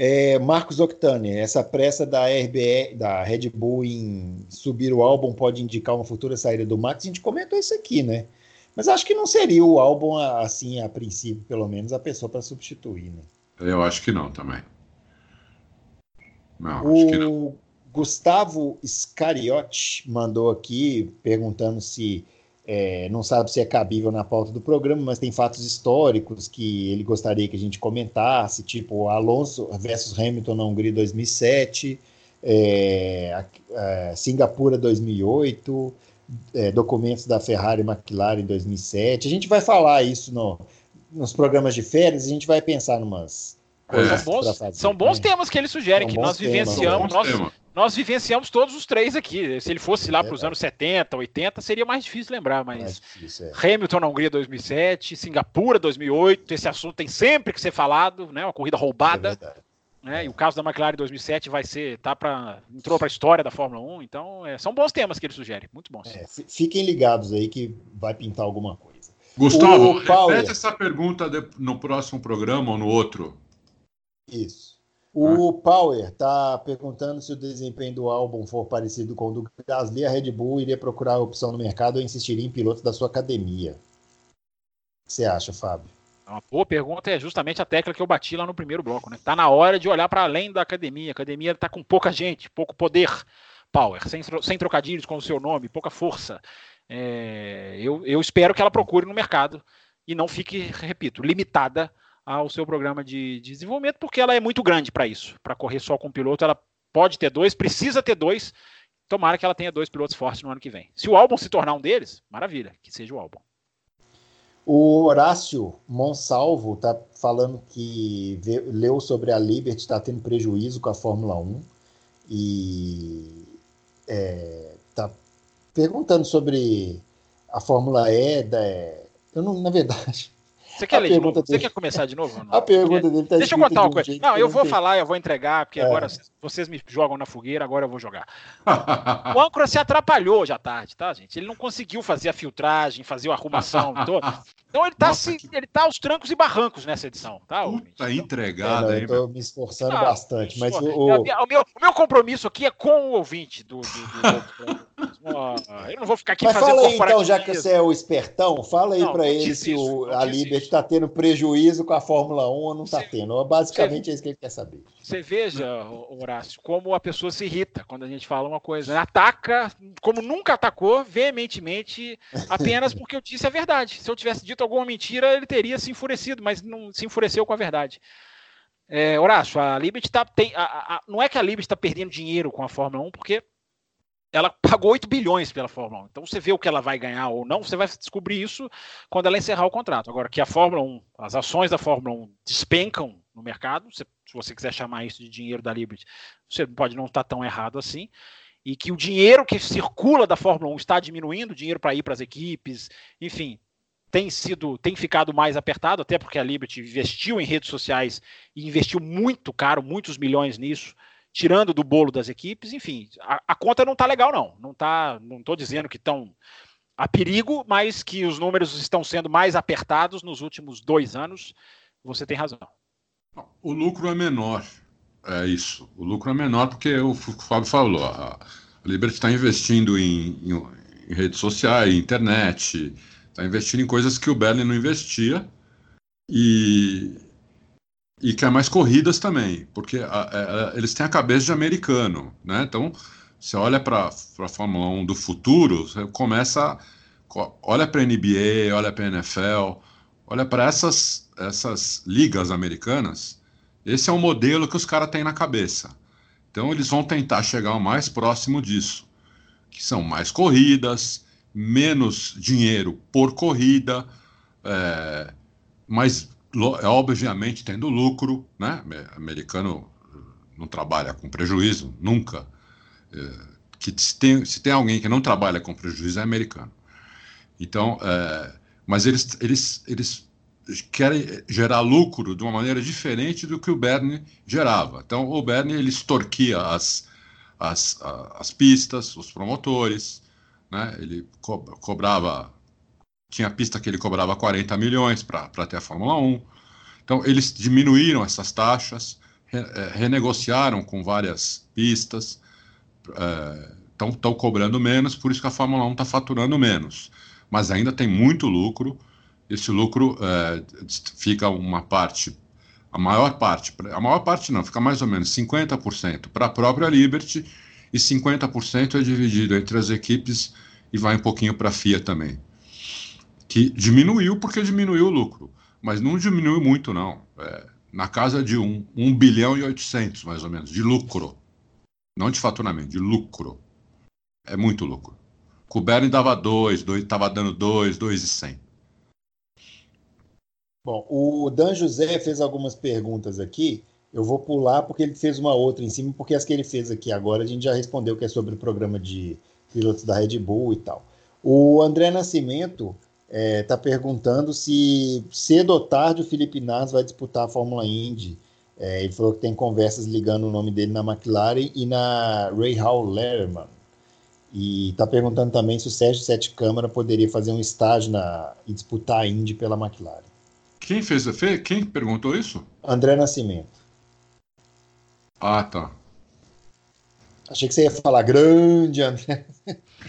É, Marcos Octani, essa pressa da RBE, da Red Bull em subir o álbum pode indicar uma futura saída do Max. A gente comentou isso aqui, né? Mas acho que não seria o álbum assim, a princípio, pelo menos, a pessoa para substituir, né? Eu acho que não também. Não, o acho que não. Gustavo Scariotti mandou aqui perguntando se é, não sabe se é cabível na pauta do programa, mas tem fatos históricos que ele gostaria que a gente comentasse, tipo Alonso versus Hamilton na Hungria 2007, é, é, Singapura 2008, é, documentos da Ferrari e McLaren 2007. A gente vai falar isso no, nos programas de férias, a gente vai pensar numas é. São bons, são bons temas que eles sugerem, são que nós vivenciamos. Nós, nós vivenciamos todos os três aqui. Se ele fosse lá é, para os anos 70, 80, seria mais difícil lembrar, mas difícil, é. Hamilton na Hungria 2007, Singapura 2008, esse assunto tem sempre que ser falado, né? Uma corrida roubada. É né? E o caso da McLaren 2007 vai ser, tá para entrou para a história da Fórmula 1, então é, são bons temas que ele sugere, muito bons. É, fiquem ligados aí que vai pintar alguma coisa. Gustavo, o repete essa pergunta de, no próximo programa ou no outro. Isso. O ah. Power está perguntando se o desempenho do álbum for parecido com o do Gasly, a Red Bull iria procurar a opção no mercado ou insistiria em pilotos da sua academia. O que você acha, Fábio? Uma boa pergunta é justamente a tecla que eu bati lá no primeiro bloco. Né? Tá na hora de olhar para além da academia. A academia está com pouca gente, pouco poder, power, sem, sem trocadilhos com o seu nome, pouca força. É, eu, eu espero que ela procure no mercado e não fique, repito, limitada ao seu programa de, de desenvolvimento, porque ela é muito grande para isso. Para correr só com o piloto, ela pode ter dois, precisa ter dois. Tomara que ela tenha dois pilotos fortes no ano que vem. Se o álbum se tornar um deles, maravilha, que seja o álbum. O Horácio Monsalvo está falando que vê, leu sobre a Liberty, está tendo prejuízo com a Fórmula 1 e está é, perguntando sobre a Fórmula E. Da, eu não, na verdade, você quer ler de novo? Você quer começar de novo? A pergunta dele tá Deixa eu contar uma coisa. Não, eu vou falar, eu vou entregar, porque é. agora vocês me jogam na fogueira, agora eu vou jogar. o âncora se atrapalhou já tarde, tá, gente? Ele não conseguiu fazer a filtragem, fazer a arrumação toda. Então ele tá, Nossa, que... ele tá aos trancos e barrancos nessa edição, tá? Puta entregada, é, hein? Eu tô me esforçando ah, bastante, mas o... o... meu, o meu compromisso aqui é com o ouvinte do. do, do eu não vou ficar aqui mas fala aí, então, já que você é o espertão, fala aí para ele se o, a Liberty está tendo prejuízo com a Fórmula 1 ou não está tendo. Basicamente você, é isso que ele quer saber. Você veja, Horácio, como a pessoa se irrita quando a gente fala uma coisa. Né? Ataca, como nunca atacou, veementemente, apenas porque eu disse a verdade. Se eu tivesse dito alguma mentira, ele teria se enfurecido, mas não se enfureceu com a verdade. É, Horácio, a Liberty tá, tem, a, a, não é que a Liberty está perdendo dinheiro com a Fórmula 1, porque ela pagou 8 bilhões pela Fórmula 1. Então você vê o que ela vai ganhar ou não, você vai descobrir isso quando ela encerrar o contrato. Agora, que a Fórmula 1, as ações da Fórmula 1 despencam no mercado, se, se você quiser chamar isso de dinheiro da Liberty, você pode não estar tão errado assim. E que o dinheiro que circula da Fórmula 1 está diminuindo, dinheiro para ir para as equipes, enfim, tem sido, tem ficado mais apertado, até porque a Liberty investiu em redes sociais e investiu muito caro, muitos milhões nisso tirando do bolo das equipes, enfim, a, a conta não está legal não, não tá, não estou dizendo que estão a perigo, mas que os números estão sendo mais apertados nos últimos dois anos, você tem razão. O lucro é menor, é isso. O lucro é menor porque o Fábio falou, a Liberty está investindo em, em, em, redes sociais, internet, está investindo em coisas que o Bernie não investia e, e quer mais corridas também, porque a, a, eles têm a cabeça de americano, né? Então, você olha para a Fórmula 1 do futuro, você começa, olha para a NBA, olha para a NFL, olha para essas, essas ligas americanas, esse é o modelo que os caras têm na cabeça. Então, eles vão tentar chegar o mais próximo disso, que são mais corridas, menos dinheiro por corrida, é, mais é obviamente tendo lucro, né? Americano não trabalha com prejuízo, nunca. É, que se tem, se tem alguém que não trabalha com prejuízo é americano. Então, é, mas eles, eles, eles querem gerar lucro de uma maneira diferente do que o Bernie gerava. Então, o Bernie ele extorquia as, as, as pistas, os promotores, né? ele co cobrava tinha pista que ele cobrava 40 milhões para ter a Fórmula 1. Então, eles diminuíram essas taxas, re, é, renegociaram com várias pistas, estão é, cobrando menos, por isso que a Fórmula 1 está faturando menos. Mas ainda tem muito lucro, esse lucro é, fica uma parte, a maior parte, a maior parte não, fica mais ou menos 50% para a própria Liberty e 50% é dividido entre as equipes e vai um pouquinho para a FIA também que diminuiu porque diminuiu o lucro, mas não diminuiu muito, não. É, na casa de 1 um, um bilhão e 800, mais ou menos, de lucro. Não de faturamento, de lucro. É muito lucro. Kubernetes dava 2, estava dando 2, 2 e 100. Bom, o Dan José fez algumas perguntas aqui. Eu vou pular porque ele fez uma outra em cima, porque as que ele fez aqui agora a gente já respondeu que é sobre o programa de pilotos da Red Bull e tal. O André Nascimento está é, tá perguntando se cedo ou tarde o Felipe Nas vai disputar a Fórmula Indy. É, ele falou que tem conversas ligando o nome dele na McLaren e na Ray Hall Letterman. E está perguntando também se o Sérgio Sete Câmara poderia fazer um estágio na, e disputar a Indy pela McLaren. Quem fez Quem perguntou isso? André Nascimento. Ah, tá. Achei que você ia falar grande, André.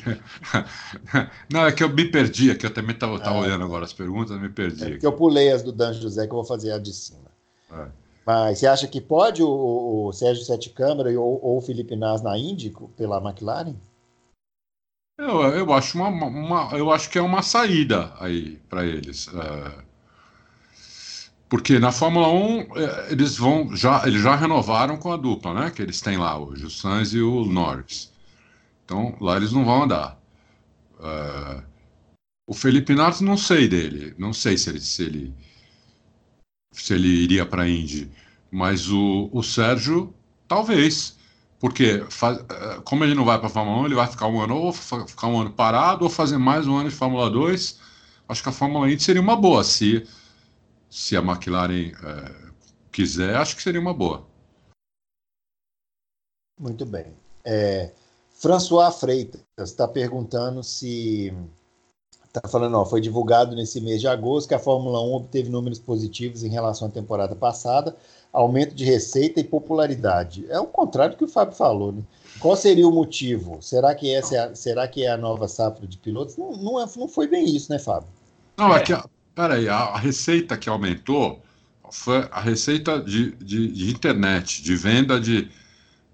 Não, é que eu me perdi, é que eu também estava ah, olhando agora as perguntas, me perdi. É que eu pulei as do Dan José, que eu vou fazer a de cima. É. Mas você acha que pode o, o Sérgio Sete Câmara ou, ou o Felipe Nas na Índico pela McLaren? Eu, eu, acho uma, uma, eu acho que é uma saída aí para eles. É, porque na Fórmula 1 é, eles vão já eles já renovaram com a dupla, né? Que eles têm lá hoje, o Sainz e o Norris. Então lá eles não vão andar. Uh, o Felipe Nardes não sei dele, não sei se ele se ele, se ele iria para a Indy, mas o, o Sérgio talvez, porque faz, é, como ele não vai para a Fórmula 1, ele vai ficar um ano ou ficar um ano parado ou fazer mais um ano de Fórmula 2. Acho que a Fórmula Indy seria uma boa se se a McLaren é, quiser, acho que seria uma boa. Muito bem. É, François Freitas está perguntando se. Está falando, ó, foi divulgado nesse mês de agosto que a Fórmula 1 obteve números positivos em relação à temporada passada, aumento de receita e popularidade. É o contrário do que o Fábio falou, né? Qual seria o motivo? Será que essa é a, será que é a nova safra de pilotos? Não, não, é, não foi bem isso, né, Fábio? Não, é que a, Peraí, a, a receita que aumentou foi a receita de, de, de, internet, de venda de.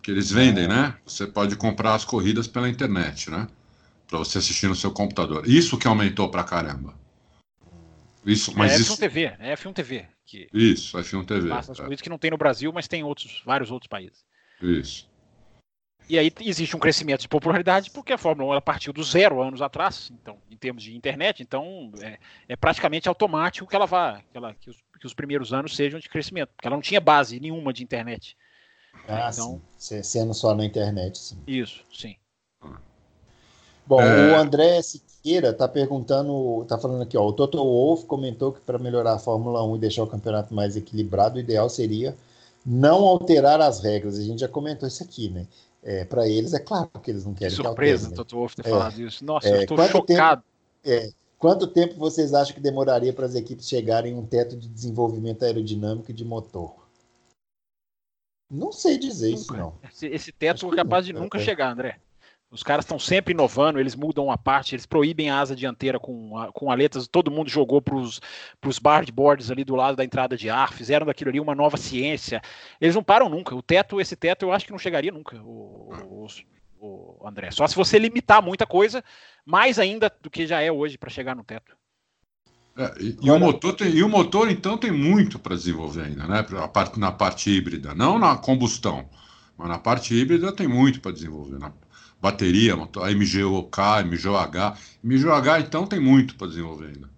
que eles vendem, é. né? Você pode comprar as corridas pela internet, né? Para você assistir no seu computador. Isso que aumentou pra caramba. Isso, mas é F1 isso... TV, é F1 TV. Que isso, F1 TV. Passa as é. corridas que não tem no Brasil, mas tem outros, vários outros países. Isso. E aí existe um crescimento de popularidade porque a Fórmula 1 ela partiu do zero anos atrás, então, em termos de internet, então é, é praticamente automático que ela vá, que, ela, que, os, que, os, primeiros anos sejam de crescimento, porque ela não tinha base nenhuma de internet. Ah, então, sim. Sendo só na internet, sim. Isso, sim. Bom, é... o André Siqueira está perguntando, está falando aqui, ó, o Toto Wolff comentou que para melhorar a Fórmula 1 e deixar o campeonato mais equilibrado, o ideal seria não alterar as regras. A gente já comentou isso aqui, né? É, para eles, é claro que eles não querem que Surpresa, que Toto Wolff ter é, falado isso. Nossa, é, eu estou chocado. Tempo, é, quanto tempo vocês acham que demoraria para as equipes chegarem a um teto de desenvolvimento aerodinâmico e de motor? Não sei dizer nunca. isso, não. Esse, esse teto é capaz de nunca é. chegar, André. Os caras estão sempre inovando, eles mudam a parte, eles proíbem a asa dianteira com, com aletas. Todo mundo jogou para os boards ali do lado da entrada de ar, fizeram daquilo ali uma nova ciência. Eles não param nunca. O teto, esse teto, eu acho que não chegaria nunca, o, o, o André. Só se você limitar muita coisa, mais ainda do que já é hoje para chegar no teto. É, e, e, o motor tem, e o motor, então, tem muito para desenvolver ainda, né? Parte, na parte híbrida, não na combustão, mas na parte híbrida tem muito para desenvolver. Na, bateria, a MGOK, MGOH. MGOH, então, tem muito para desenvolver ainda.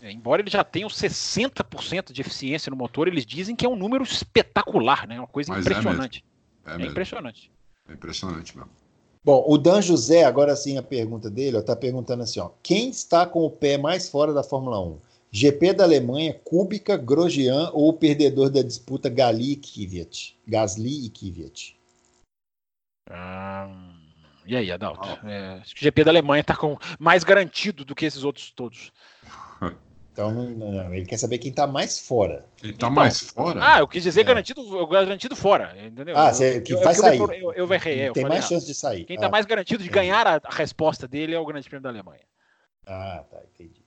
É, embora ele já tenha 60% de eficiência no motor, eles dizem que é um número espetacular, né? Uma coisa Mas é impressionante. É, é, é impressionante. É impressionante mesmo. Bom, o Dan José, agora sim a pergunta dele, está perguntando assim: ó, quem está com o pé mais fora da Fórmula 1? GP da Alemanha, Kubica, Grosjean ou o perdedor da disputa Gali e Kvyat? Gasly e Kvyat? Hum... E aí, Adalto? É, acho que o GP da Alemanha está com mais garantido do que esses outros todos. Então, não, ele quer saber quem está mais fora. Ele está então, mais fora? Ah, eu quis dizer é. garantido, garantido fora, entendeu? Ah, você, que eu, vai eu, sair. Eu, eu, eu errei. Tem falei, mais chance de sair. Quem está ah, mais garantido de ganhar a, a, resposta dele é o Grande Prêmio da Alemanha. Ah, tá, entendi.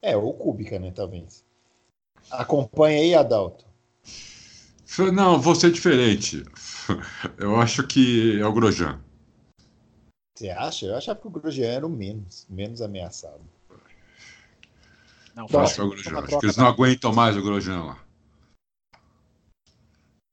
É, ou Kubica, né, talvez. Acompanha aí, Adalto. Não, vou ser diferente. Eu acho que é o Grosjean. Você acha? Eu achava que o Grosjean era o menos, menos ameaçado. Não, acho que é o Grosjean. Acho que eles não aguentam mais o Grosjean lá.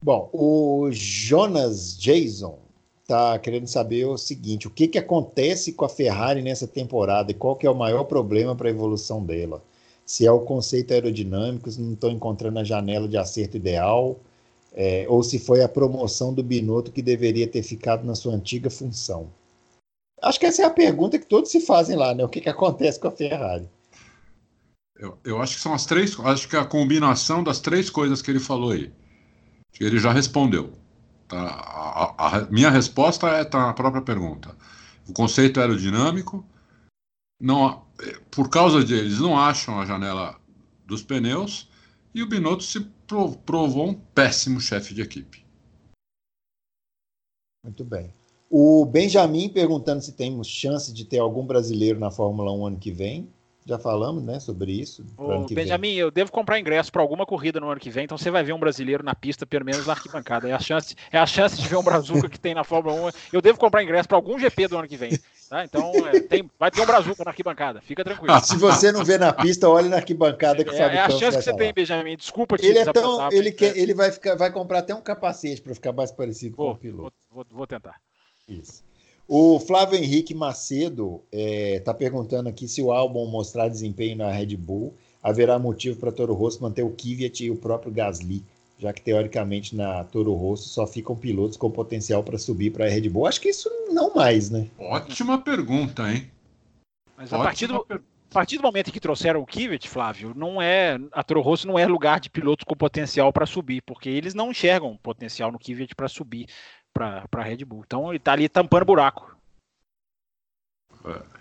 Bom, o Jonas Jason tá querendo saber o seguinte: o que, que acontece com a Ferrari nessa temporada e qual que é o maior problema para a evolução dela? se é o conceito aerodinâmico, se não estou encontrando a janela de acerto ideal, é, ou se foi a promoção do Binotto que deveria ter ficado na sua antiga função. Acho que essa é a pergunta que todos se fazem lá, né? O que, que acontece com a Ferrari? Eu, eu acho que são as três, acho que a combinação das três coisas que ele falou aí. Que ele já respondeu. Tá? A, a, a minha resposta é tá na própria pergunta. O conceito aerodinâmico, não, por causa de eles não acham a janela dos pneus e o Binotto se provou um péssimo chefe de equipe. Muito bem. O Benjamin perguntando se temos chance de ter algum brasileiro na Fórmula 1 ano que vem. Já falamos, né, sobre isso. Ô, Benjamin, vem. eu devo comprar ingresso para alguma corrida no ano que vem, então você vai ver um brasileiro na pista, pelo menos na arquibancada. É a chance, é a chance de ver um Brazuca que tem na Fórmula 1. Eu devo comprar ingresso para algum GP do ano que vem. Tá? Então, é, tem, vai ter um Brazuca na arquibancada. Fica tranquilo. Se você não vê na pista, olhe na arquibancada que o é, é a chance que você tem, Benjamin. Desculpa te Ele é tão, ele quer, ele vai ficar, vai comprar até um capacete para ficar mais parecido vou, com o piloto. Vou, vou, vou tentar. Isso. O Flávio Henrique Macedo está é, perguntando aqui se o álbum mostrar desempenho na Red Bull, haverá motivo para Toro Rosso manter o Kvyat e o próprio Gasly, já que teoricamente na Toro Rosso só ficam pilotos com potencial para subir para a Red Bull. Acho que isso não mais, né? Ótima pergunta, hein? Mas a partir, do, a partir do momento em que trouxeram o Kvyat, Flávio, não é a Toro Rosso não é lugar de pilotos com potencial para subir, porque eles não enxergam potencial no Kvyat para subir para a Red Bull. Então ele está ali tampando buraco. É.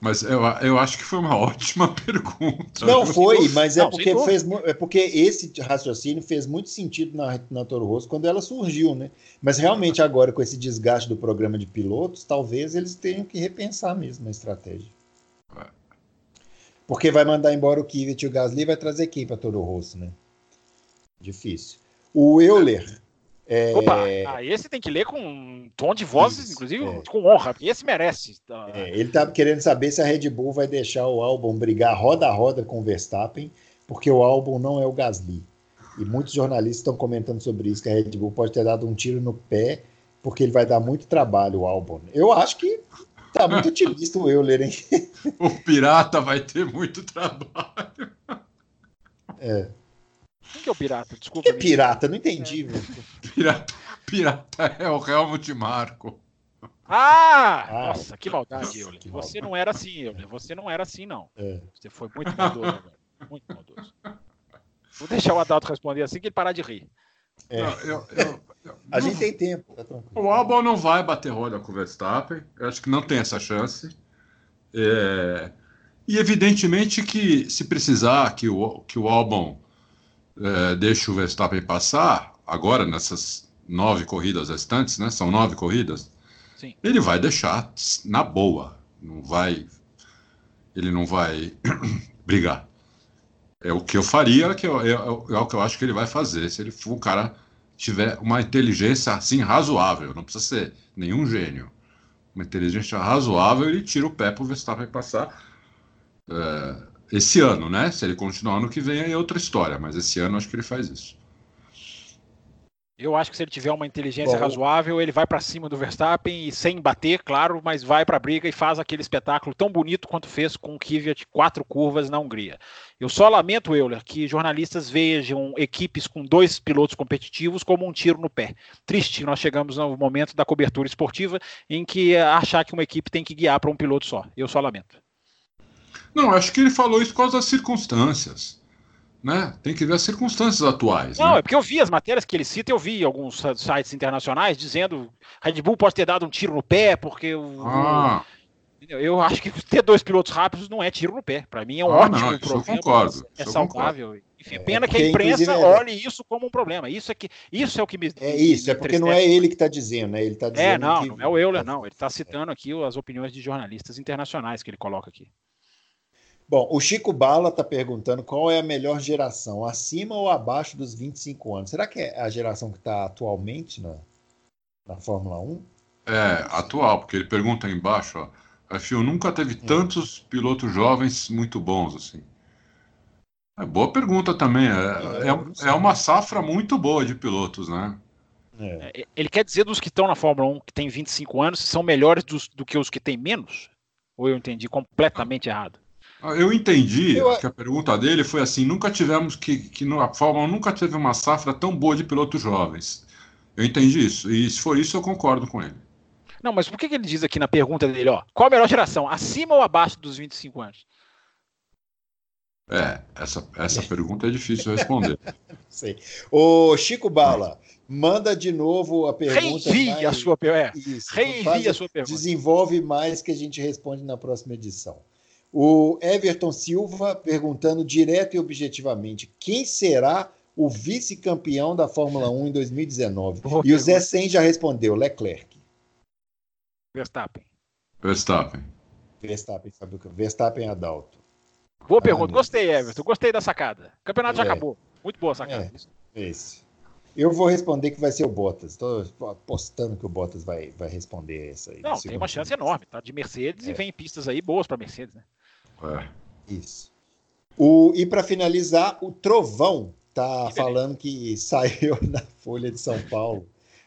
Mas eu, eu acho que foi uma ótima pergunta. Não foi, mas é, porque fez, é porque esse raciocínio fez muito sentido na, na Toro Rosso quando ela surgiu, né? Mas realmente agora, com esse desgaste do programa de pilotos, talvez eles tenham que repensar mesmo a estratégia. Porque vai mandar embora o Kvyat e o Gasly, vai trazer quem para Toro Rosso, né? Difícil. O Euler é... Opa, ah, esse tem que ler com um tom de voz, Isso, inclusive é. com honra, porque esse merece. Tá? É, ele está querendo saber se a Red Bull vai deixar o álbum brigar roda a roda com o Verstappen, porque o álbum não é o Gasly. E muitos jornalistas estão comentando sobre isso, que a Red Bull pode ter dado um tiro no pé, porque ele vai dar muito trabalho o álbum. Eu acho que tá muito otimista o Euler, hein? o Pirata vai ter muito trabalho. É. Quem que é o pirata? Desculpa. Que é pirata? Não entendi. É. Pirata, pirata é o Helmut Marco. Ah! ah nossa, que maldade, Euler. Você não era assim, Euler. Você não era assim, não. É. Você foi muito maldoso agora. Muito maldoso. Vou deixar o Adalto responder assim que ele parar de rir. É. Não, eu, eu, eu, a não, gente tem tempo. Tá o Albon não vai bater roda com o Verstappen. Eu acho que não tem essa chance. É, e evidentemente que se precisar que o, que o Albon é, deixa o Verstappen passar, agora nessas nove corridas restantes, né? São nove corridas. Sim. Ele vai deixar na boa. Não vai. Ele não vai brigar. É o que eu faria, que eu, é, é, é, o que eu acho que ele vai fazer. Se ele for um cara tiver uma inteligência assim razoável, não precisa ser nenhum gênio. Uma inteligência razoável, ele tira o pé para o Verstappen passar. É, esse ano, né? Se ele continuar ano que vem, é outra história, mas esse ano acho que ele faz isso. Eu acho que se ele tiver uma inteligência Bom, razoável, ele vai para cima do Verstappen e sem bater, claro, mas vai para a briga e faz aquele espetáculo tão bonito quanto fez com o Kvyat quatro curvas na Hungria. Eu só lamento, Euler, que jornalistas vejam equipes com dois pilotos competitivos como um tiro no pé. Triste, nós chegamos no momento da cobertura esportiva em que achar que uma equipe tem que guiar para um piloto só. Eu só lamento. Não, acho que ele falou isso por causa das circunstâncias. Né? Tem que ver as circunstâncias atuais. Não, né? é porque eu vi as matérias que ele cita, eu vi alguns sites internacionais dizendo Red Bull pode ter dado um tiro no pé, porque o. Ah. Eu acho que ter dois pilotos rápidos não é tiro no pé. Para mim é um ah, ótimo não, problema. Eu concordo, é saudável. Concordo. Enfim, pena é que a imprensa olhe isso como um problema. Isso é, que, isso é o que me. É isso, é porque não é ele que está dizendo, né? Ele está é, dizendo. É, não, que... não é o Euler, não. Ele está citando aqui as opiniões de jornalistas internacionais que ele coloca aqui. Bom, o Chico Bala está perguntando qual é a melhor geração, acima ou abaixo dos 25 anos. Será que é a geração que está atualmente na, na Fórmula 1? É, atual, porque ele pergunta aí embaixo, ó, a FIU nunca teve hum. tantos pilotos jovens muito bons assim. É boa pergunta também. É, é, é, uma safra muito boa de pilotos, né? É. é ele quer dizer dos que estão na Fórmula 1 que tem 25 anos são melhores dos, do que os que têm menos? Ou eu entendi completamente errado? Eu entendi eu... que a pergunta dele foi assim: nunca tivemos que, que a Fórmula nunca teve uma safra tão boa de pilotos jovens. Eu entendi isso. E se for isso, eu concordo com ele. Não, mas por que, que ele diz aqui na pergunta dele, ó? Qual a melhor geração? Acima ou abaixo dos 25 anos? É, essa, essa pergunta é difícil de responder. Sei. Ô, Chico Bala, manda de novo a pergunta. Reenvie a sua pergunta. É. Reenvie a sua pergunta. Desenvolve mais que a gente responde na próxima edição. O Everton Silva perguntando direto e objetivamente: quem será o vice-campeão da Fórmula 1 em 2019? Boa e o Zé Sen já respondeu: Leclerc. Verstappen. Verstappen. Verstappen, sabe o que? Verstappen Adalto. Boa ah, pergunta. Gostei, Everton. Gostei da sacada. O campeonato é. já acabou. Muito boa a sacada. É, esse. Eu vou responder que vai ser o Bottas. Estou apostando que o Bottas vai, vai responder essa aí. Não, tem uma chance enorme, tá? De Mercedes é. e vem pistas aí boas para Mercedes, né? É. Isso. O, e para finalizar, o Trovão tá que falando que saiu na Folha de São Paulo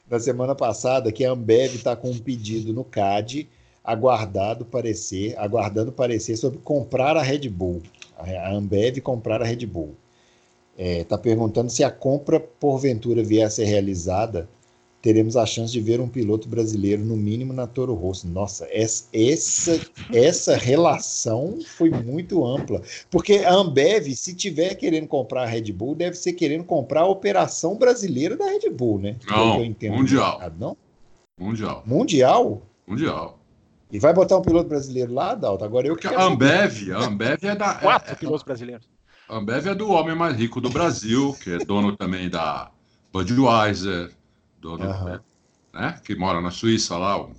na semana passada que a Ambev está com um pedido no CAD aguardado parecer, aguardando parecer sobre comprar a Red Bull. A Ambev comprar a Red Bull. Está é, tá perguntando se a compra porventura vier a ser realizada, teremos a chance de ver um piloto brasileiro, no mínimo, na Toro Rosso. Nossa, essa, essa, essa relação foi muito ampla. Porque a Ambev, se tiver querendo comprar a Red Bull, deve ser querendo comprar a operação brasileira da Red Bull, né? Não, mundial. não? Mundial. Mundial? Mundial. E vai botar um piloto brasileiro lá, Dalton? Agora eu Porque a Ambev, a Ambev é da. Quatro é, é pilotos brasileiros. A Ambev é do homem mais rico do Brasil, que é dono também da Budweiser, dono, uhum. né, que mora na Suíça lá, um,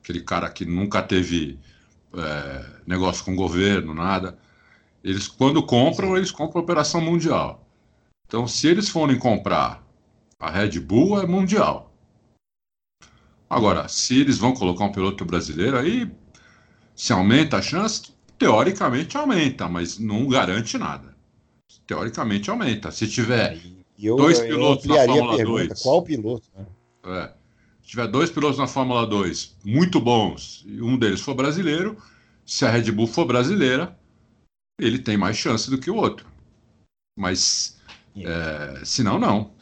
aquele cara que nunca teve é, negócio com o governo, nada. Eles, quando compram, eles compram a operação mundial. Então, se eles forem comprar a Red Bull, é mundial. Agora, se eles vão colocar um piloto brasileiro, aí se aumenta a chance, teoricamente aumenta, mas não garante nada. Teoricamente aumenta. Se tiver eu, dois pilotos na Fórmula 2. Qual piloto? Né? É, se tiver dois pilotos na Fórmula 2 muito bons e um deles for brasileiro, se a Red Bull for brasileira, ele tem mais chance do que o outro. Mas, é, se não, não.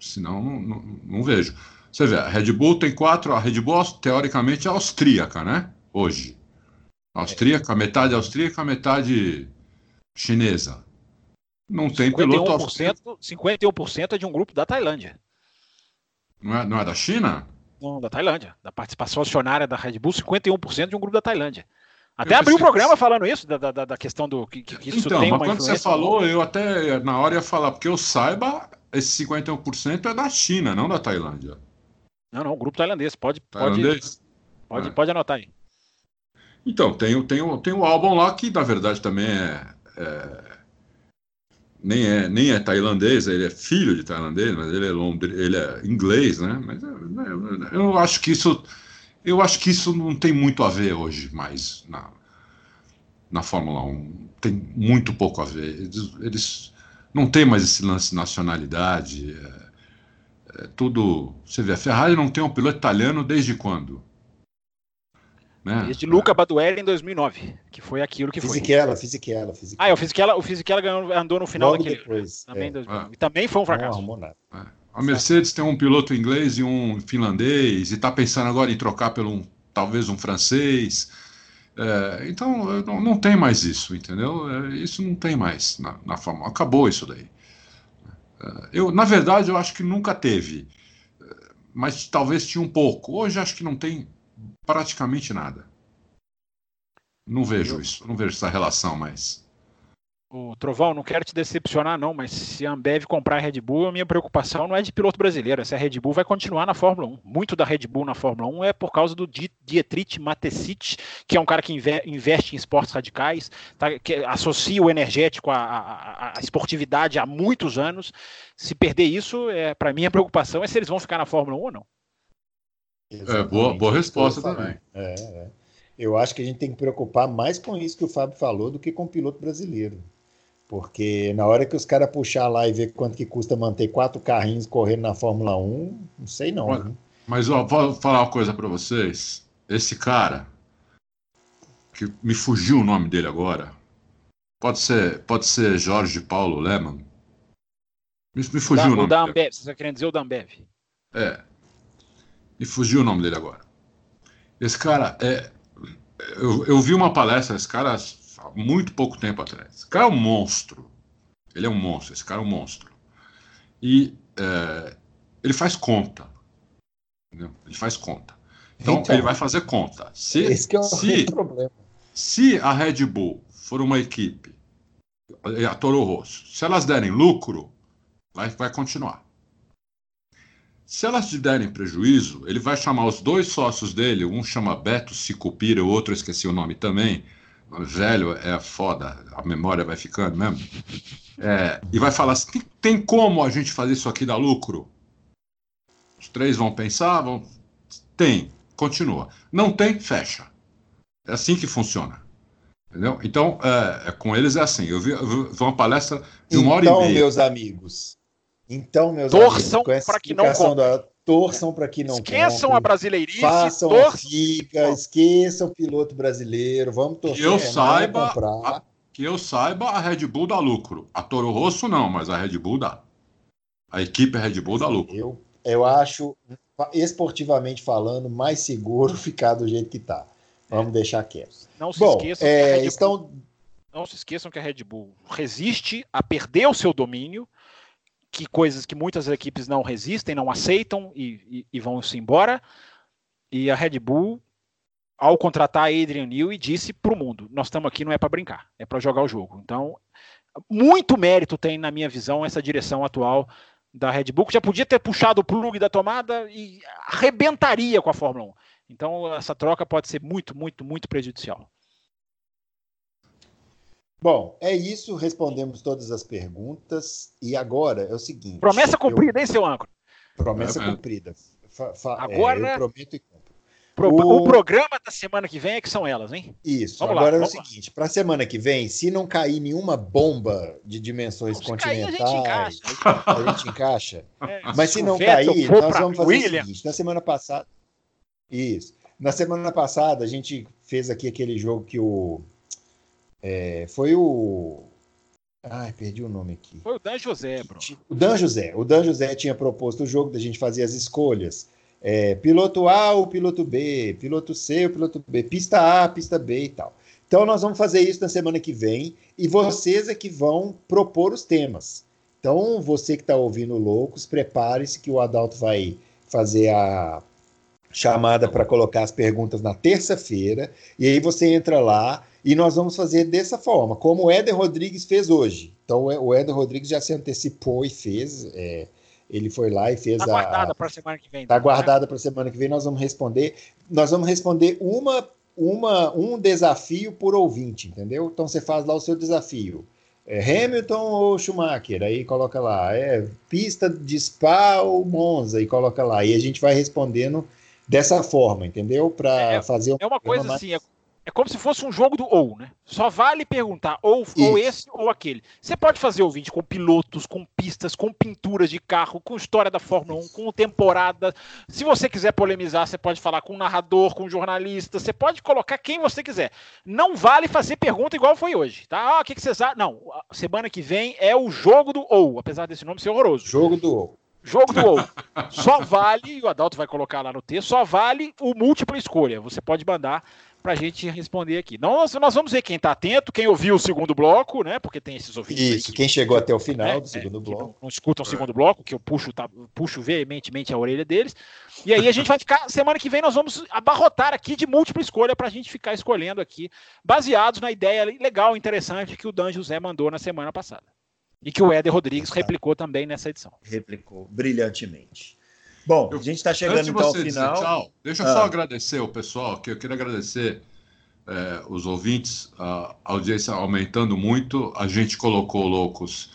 Se não, não, não vejo. Você vê, a Red Bull tem quatro, a Red Bull teoricamente é austríaca, né? Hoje. Austríaca, metade austríaca, metade chinesa. Não tem 51%, piloto austríaco. 51% é de um grupo da Tailândia. Não é, não é da China? Não, da Tailândia. Da participação acionária da Red Bull, 51% de um grupo da Tailândia. Até abriu o um programa falando isso, da, da, da questão do que, que isso então, tem mas quando você falou, eu até na hora ia falar, porque eu saiba, esse 51% é da China, não da Tailândia. Não, não, grupo tailandês. Pode, tailandês? pode, pode, é. pode anotar aí. Então, tem, tem, tem um álbum lá que, na verdade, também é, é, nem, é nem é tailandês, ele é filho de tailandês, mas ele é, londre, ele é inglês, né? Mas eu, eu acho que isso eu acho que isso não tem muito a ver hoje mais na, na Fórmula 1. Tem muito pouco a ver. Eles, eles não tem mais esse lance de nacionalidade. É, é tudo. Você vê, a Ferrari não tem um piloto italiano desde quando? Né? Desde Luca Baduelli em 2009, que foi aquilo que Fisichella, foi. Fisichella, Fisichella. Ah, é, o Fisichella, o Fisichella ganhou, andou no final Logo daquele. Depois, também, é. ah. E também foi um fracasso. Não, é. A Mercedes tem um piloto inglês e um finlandês, e está pensando agora em trocar pelo um, talvez um francês. É, então não, não, tem mais isso, entendeu? É, isso não tem mais na, na Fórmula. Acabou isso daí. É, eu, na verdade, eu acho que nunca teve, é, mas talvez tinha um pouco. Hoje acho que não tem praticamente nada. Não vejo isso, não vejo essa relação mais. O Trovão, não quero te decepcionar, não, mas se a Ambev comprar a Red Bull, a minha preocupação não é de piloto brasileiro, se a Red Bull vai continuar na Fórmula 1. Muito da Red Bull na Fórmula 1 é por causa do Dietrich Mateschitz, que é um cara que investe em esportes radicais, tá, que associa o energético à, à, à, esportividade há muitos anos. Se perder isso, é, para mim a preocupação é se eles vão ficar na Fórmula 1 ou não. É, boa, boa resposta também. É, é. Eu acho que a gente tem que preocupar mais com isso que o Fábio falou do que com o piloto brasileiro. Porque na hora que os caras puxar lá e ver quanto que custa manter quatro carrinhos correndo na Fórmula 1, não sei não. Mas, mas ó, vou falar uma coisa para vocês. Esse cara, que me fugiu o nome dele agora. Pode ser, pode ser Jorge Paulo Lehmann. Me, me fugiu da, o nome. O da Ambev, você está querendo dizer o da Ambev? É. Me fugiu o nome dele agora. Esse cara é. Eu, eu vi uma palestra desse cara há muito pouco tempo atrás. Esse cara é um monstro. Ele é um monstro. Esse cara é um monstro. E é, ele faz conta. Entendeu? Ele faz conta. Então, então, ele vai fazer conta. Se, esse é o se, problema. Se a Red Bull for uma equipe, a Toro Rosso, se elas derem lucro, vai, vai continuar. Se elas te derem prejuízo, ele vai chamar os dois sócios dele, um chama Beto Sicupira, o outro esqueci o nome também. Velho é foda, a memória vai ficando mesmo. É, e vai falar assim: tem como a gente fazer isso aqui dar lucro? Os três vão pensar, vão. Tem, continua. Não tem, fecha. É assim que funciona. Entendeu? Então, é, é, com eles é assim. Eu vi, eu vi uma palestra de uma então, hora e meia. meus amigos, então, meus torçam para que não da, torçam para que não esqueçam compre, a brasileirice, façam torçam... a figa, esqueçam o piloto brasileiro, vamos torcer. Que eu saiba, a, que eu saiba, a Red Bull dá lucro. A Toro Rosso não, mas a Red Bull dá. A equipe Red Bull dá lucro. Eu, eu acho, esportivamente falando, mais seguro ficar do jeito que está. Vamos é. deixar quieto. Não se Bom, esqueçam é, Bull, estão... não se esqueçam que a Red Bull resiste a perder o seu domínio, que coisas que muitas equipes não resistem, não aceitam e, e, e vão-se embora. E a Red Bull, ao contratar Adrian Newey, disse para o mundo: nós estamos aqui não é para brincar, é para jogar o jogo. Então, muito mérito tem, na minha visão, essa direção atual da Red Bull, que já podia ter puxado o plug da tomada e arrebentaria com a Fórmula 1. Então, essa troca pode ser muito, muito, muito prejudicial. Bom, é isso. Respondemos todas as perguntas. E agora é o seguinte. Promessa cumprida, eu... hein, seu âncora? Promessa é, cumprida. Fa, fa, agora. É, eu prometo e cumpro. Pro, o... o... programa da semana que vem é que são elas, hein? Isso. Vamos agora lá, é o seguinte: para a semana que vem, se não cair nenhuma bomba de dimensões não, continentais, cair, a gente encaixa. A gente encaixa. É, Mas se, se não cair, nós vamos fazer William. o seguinte: na semana passada. Isso. Na semana passada, a gente fez aqui aquele jogo que o. É, foi o. Ai, perdi o nome aqui. Foi o Dan José, bro. O Dan José. O Dan José tinha proposto o jogo da gente fazer as escolhas. É, piloto A ou piloto B, piloto C ou piloto B, pista A, pista B e tal. Então nós vamos fazer isso na semana que vem e vocês é que vão propor os temas. Então você que está ouvindo Loucos, prepare-se que o Adalto vai fazer a chamada para colocar as perguntas na terça-feira, e aí você entra lá e nós vamos fazer dessa forma, como o Éder Rodrigues fez hoje. Então o Éder Rodrigues já se antecipou e fez. É, ele foi lá e fez tá a. guardada para a semana que vem. Está então, guardada né? para a semana que vem. Nós vamos responder. Nós vamos responder uma, uma, um desafio por ouvinte, entendeu? Então você faz lá o seu desafio. É Hamilton ou Schumacher? Aí coloca lá. É pista de Spa ou Monza? E coloca lá. E a gente vai respondendo dessa forma, entendeu? Para é, fazer É uma coisa mais... assim, é, é, como se fosse um jogo do ou, né? Só vale perguntar ou, ou esse ou aquele. Você pode fazer o vídeo com pilotos, com pistas, com pinturas de carro, com história da Fórmula 1, com temporada. Se você quiser polemizar, você pode falar com um narrador, com um jornalista, você pode colocar quem você quiser. Não vale fazer pergunta igual foi hoje, tá? Ah, o que, que vocês acham? Não, semana que vem é o jogo do ou, apesar desse nome ser horroroso. Jogo do ou. Jogo do ou. Só vale, e o Adalto vai colocar lá no texto, só vale o múltipla escolha. Você pode mandar para a gente responder aqui. Nós, nós vamos ver quem está atento, quem ouviu o segundo bloco, né? Porque tem esses ouvintes. Isso, que, quem chegou até o final é, do segundo é, bloco. Não, não, escutam o segundo bloco, que eu puxo, tá, puxo veementemente a orelha deles. E aí a gente vai ficar. Semana que vem nós vamos abarrotar aqui de múltipla escolha para a gente ficar escolhendo aqui, baseados na ideia legal, interessante que o Dan José mandou na semana passada. E que o Éder Rodrigues replicou também nessa edição. Replicou brilhantemente. Bom, eu, a gente está chegando então ao final. tchau, deixa eu ah. só agradecer o pessoal, que eu queria agradecer é, os ouvintes, a audiência aumentando muito. A gente colocou loucos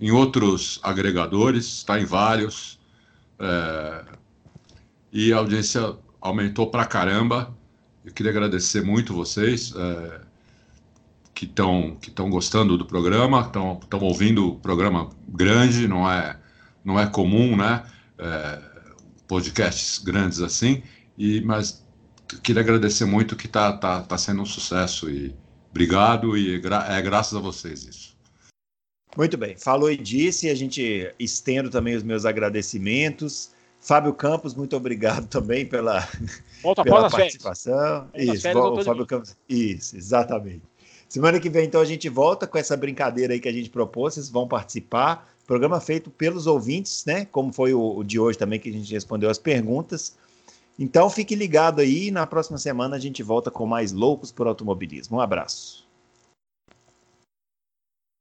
em outros agregadores, está em vários. É, e a audiência aumentou pra caramba. Eu queria agradecer muito vocês. É, que estão que gostando do programa, estão estão ouvindo o programa grande, não é não é comum, né? É, podcasts grandes assim, e mas queria agradecer muito que está tá, tá sendo um sucesso e obrigado e gra é graças a vocês isso. Muito bem, falou e disse, a gente estendo também os meus agradecimentos. Fábio Campos, muito obrigado também pela, Volta pela participação. Isso, férias, Fábio Campos. Isso, exatamente. Semana que vem, então, a gente volta com essa brincadeira aí que a gente propôs, vocês vão participar. Programa feito pelos ouvintes, né? Como foi o, o de hoje também, que a gente respondeu as perguntas. Então, fique ligado aí. Na próxima semana a gente volta com mais Loucos por Automobilismo. Um abraço.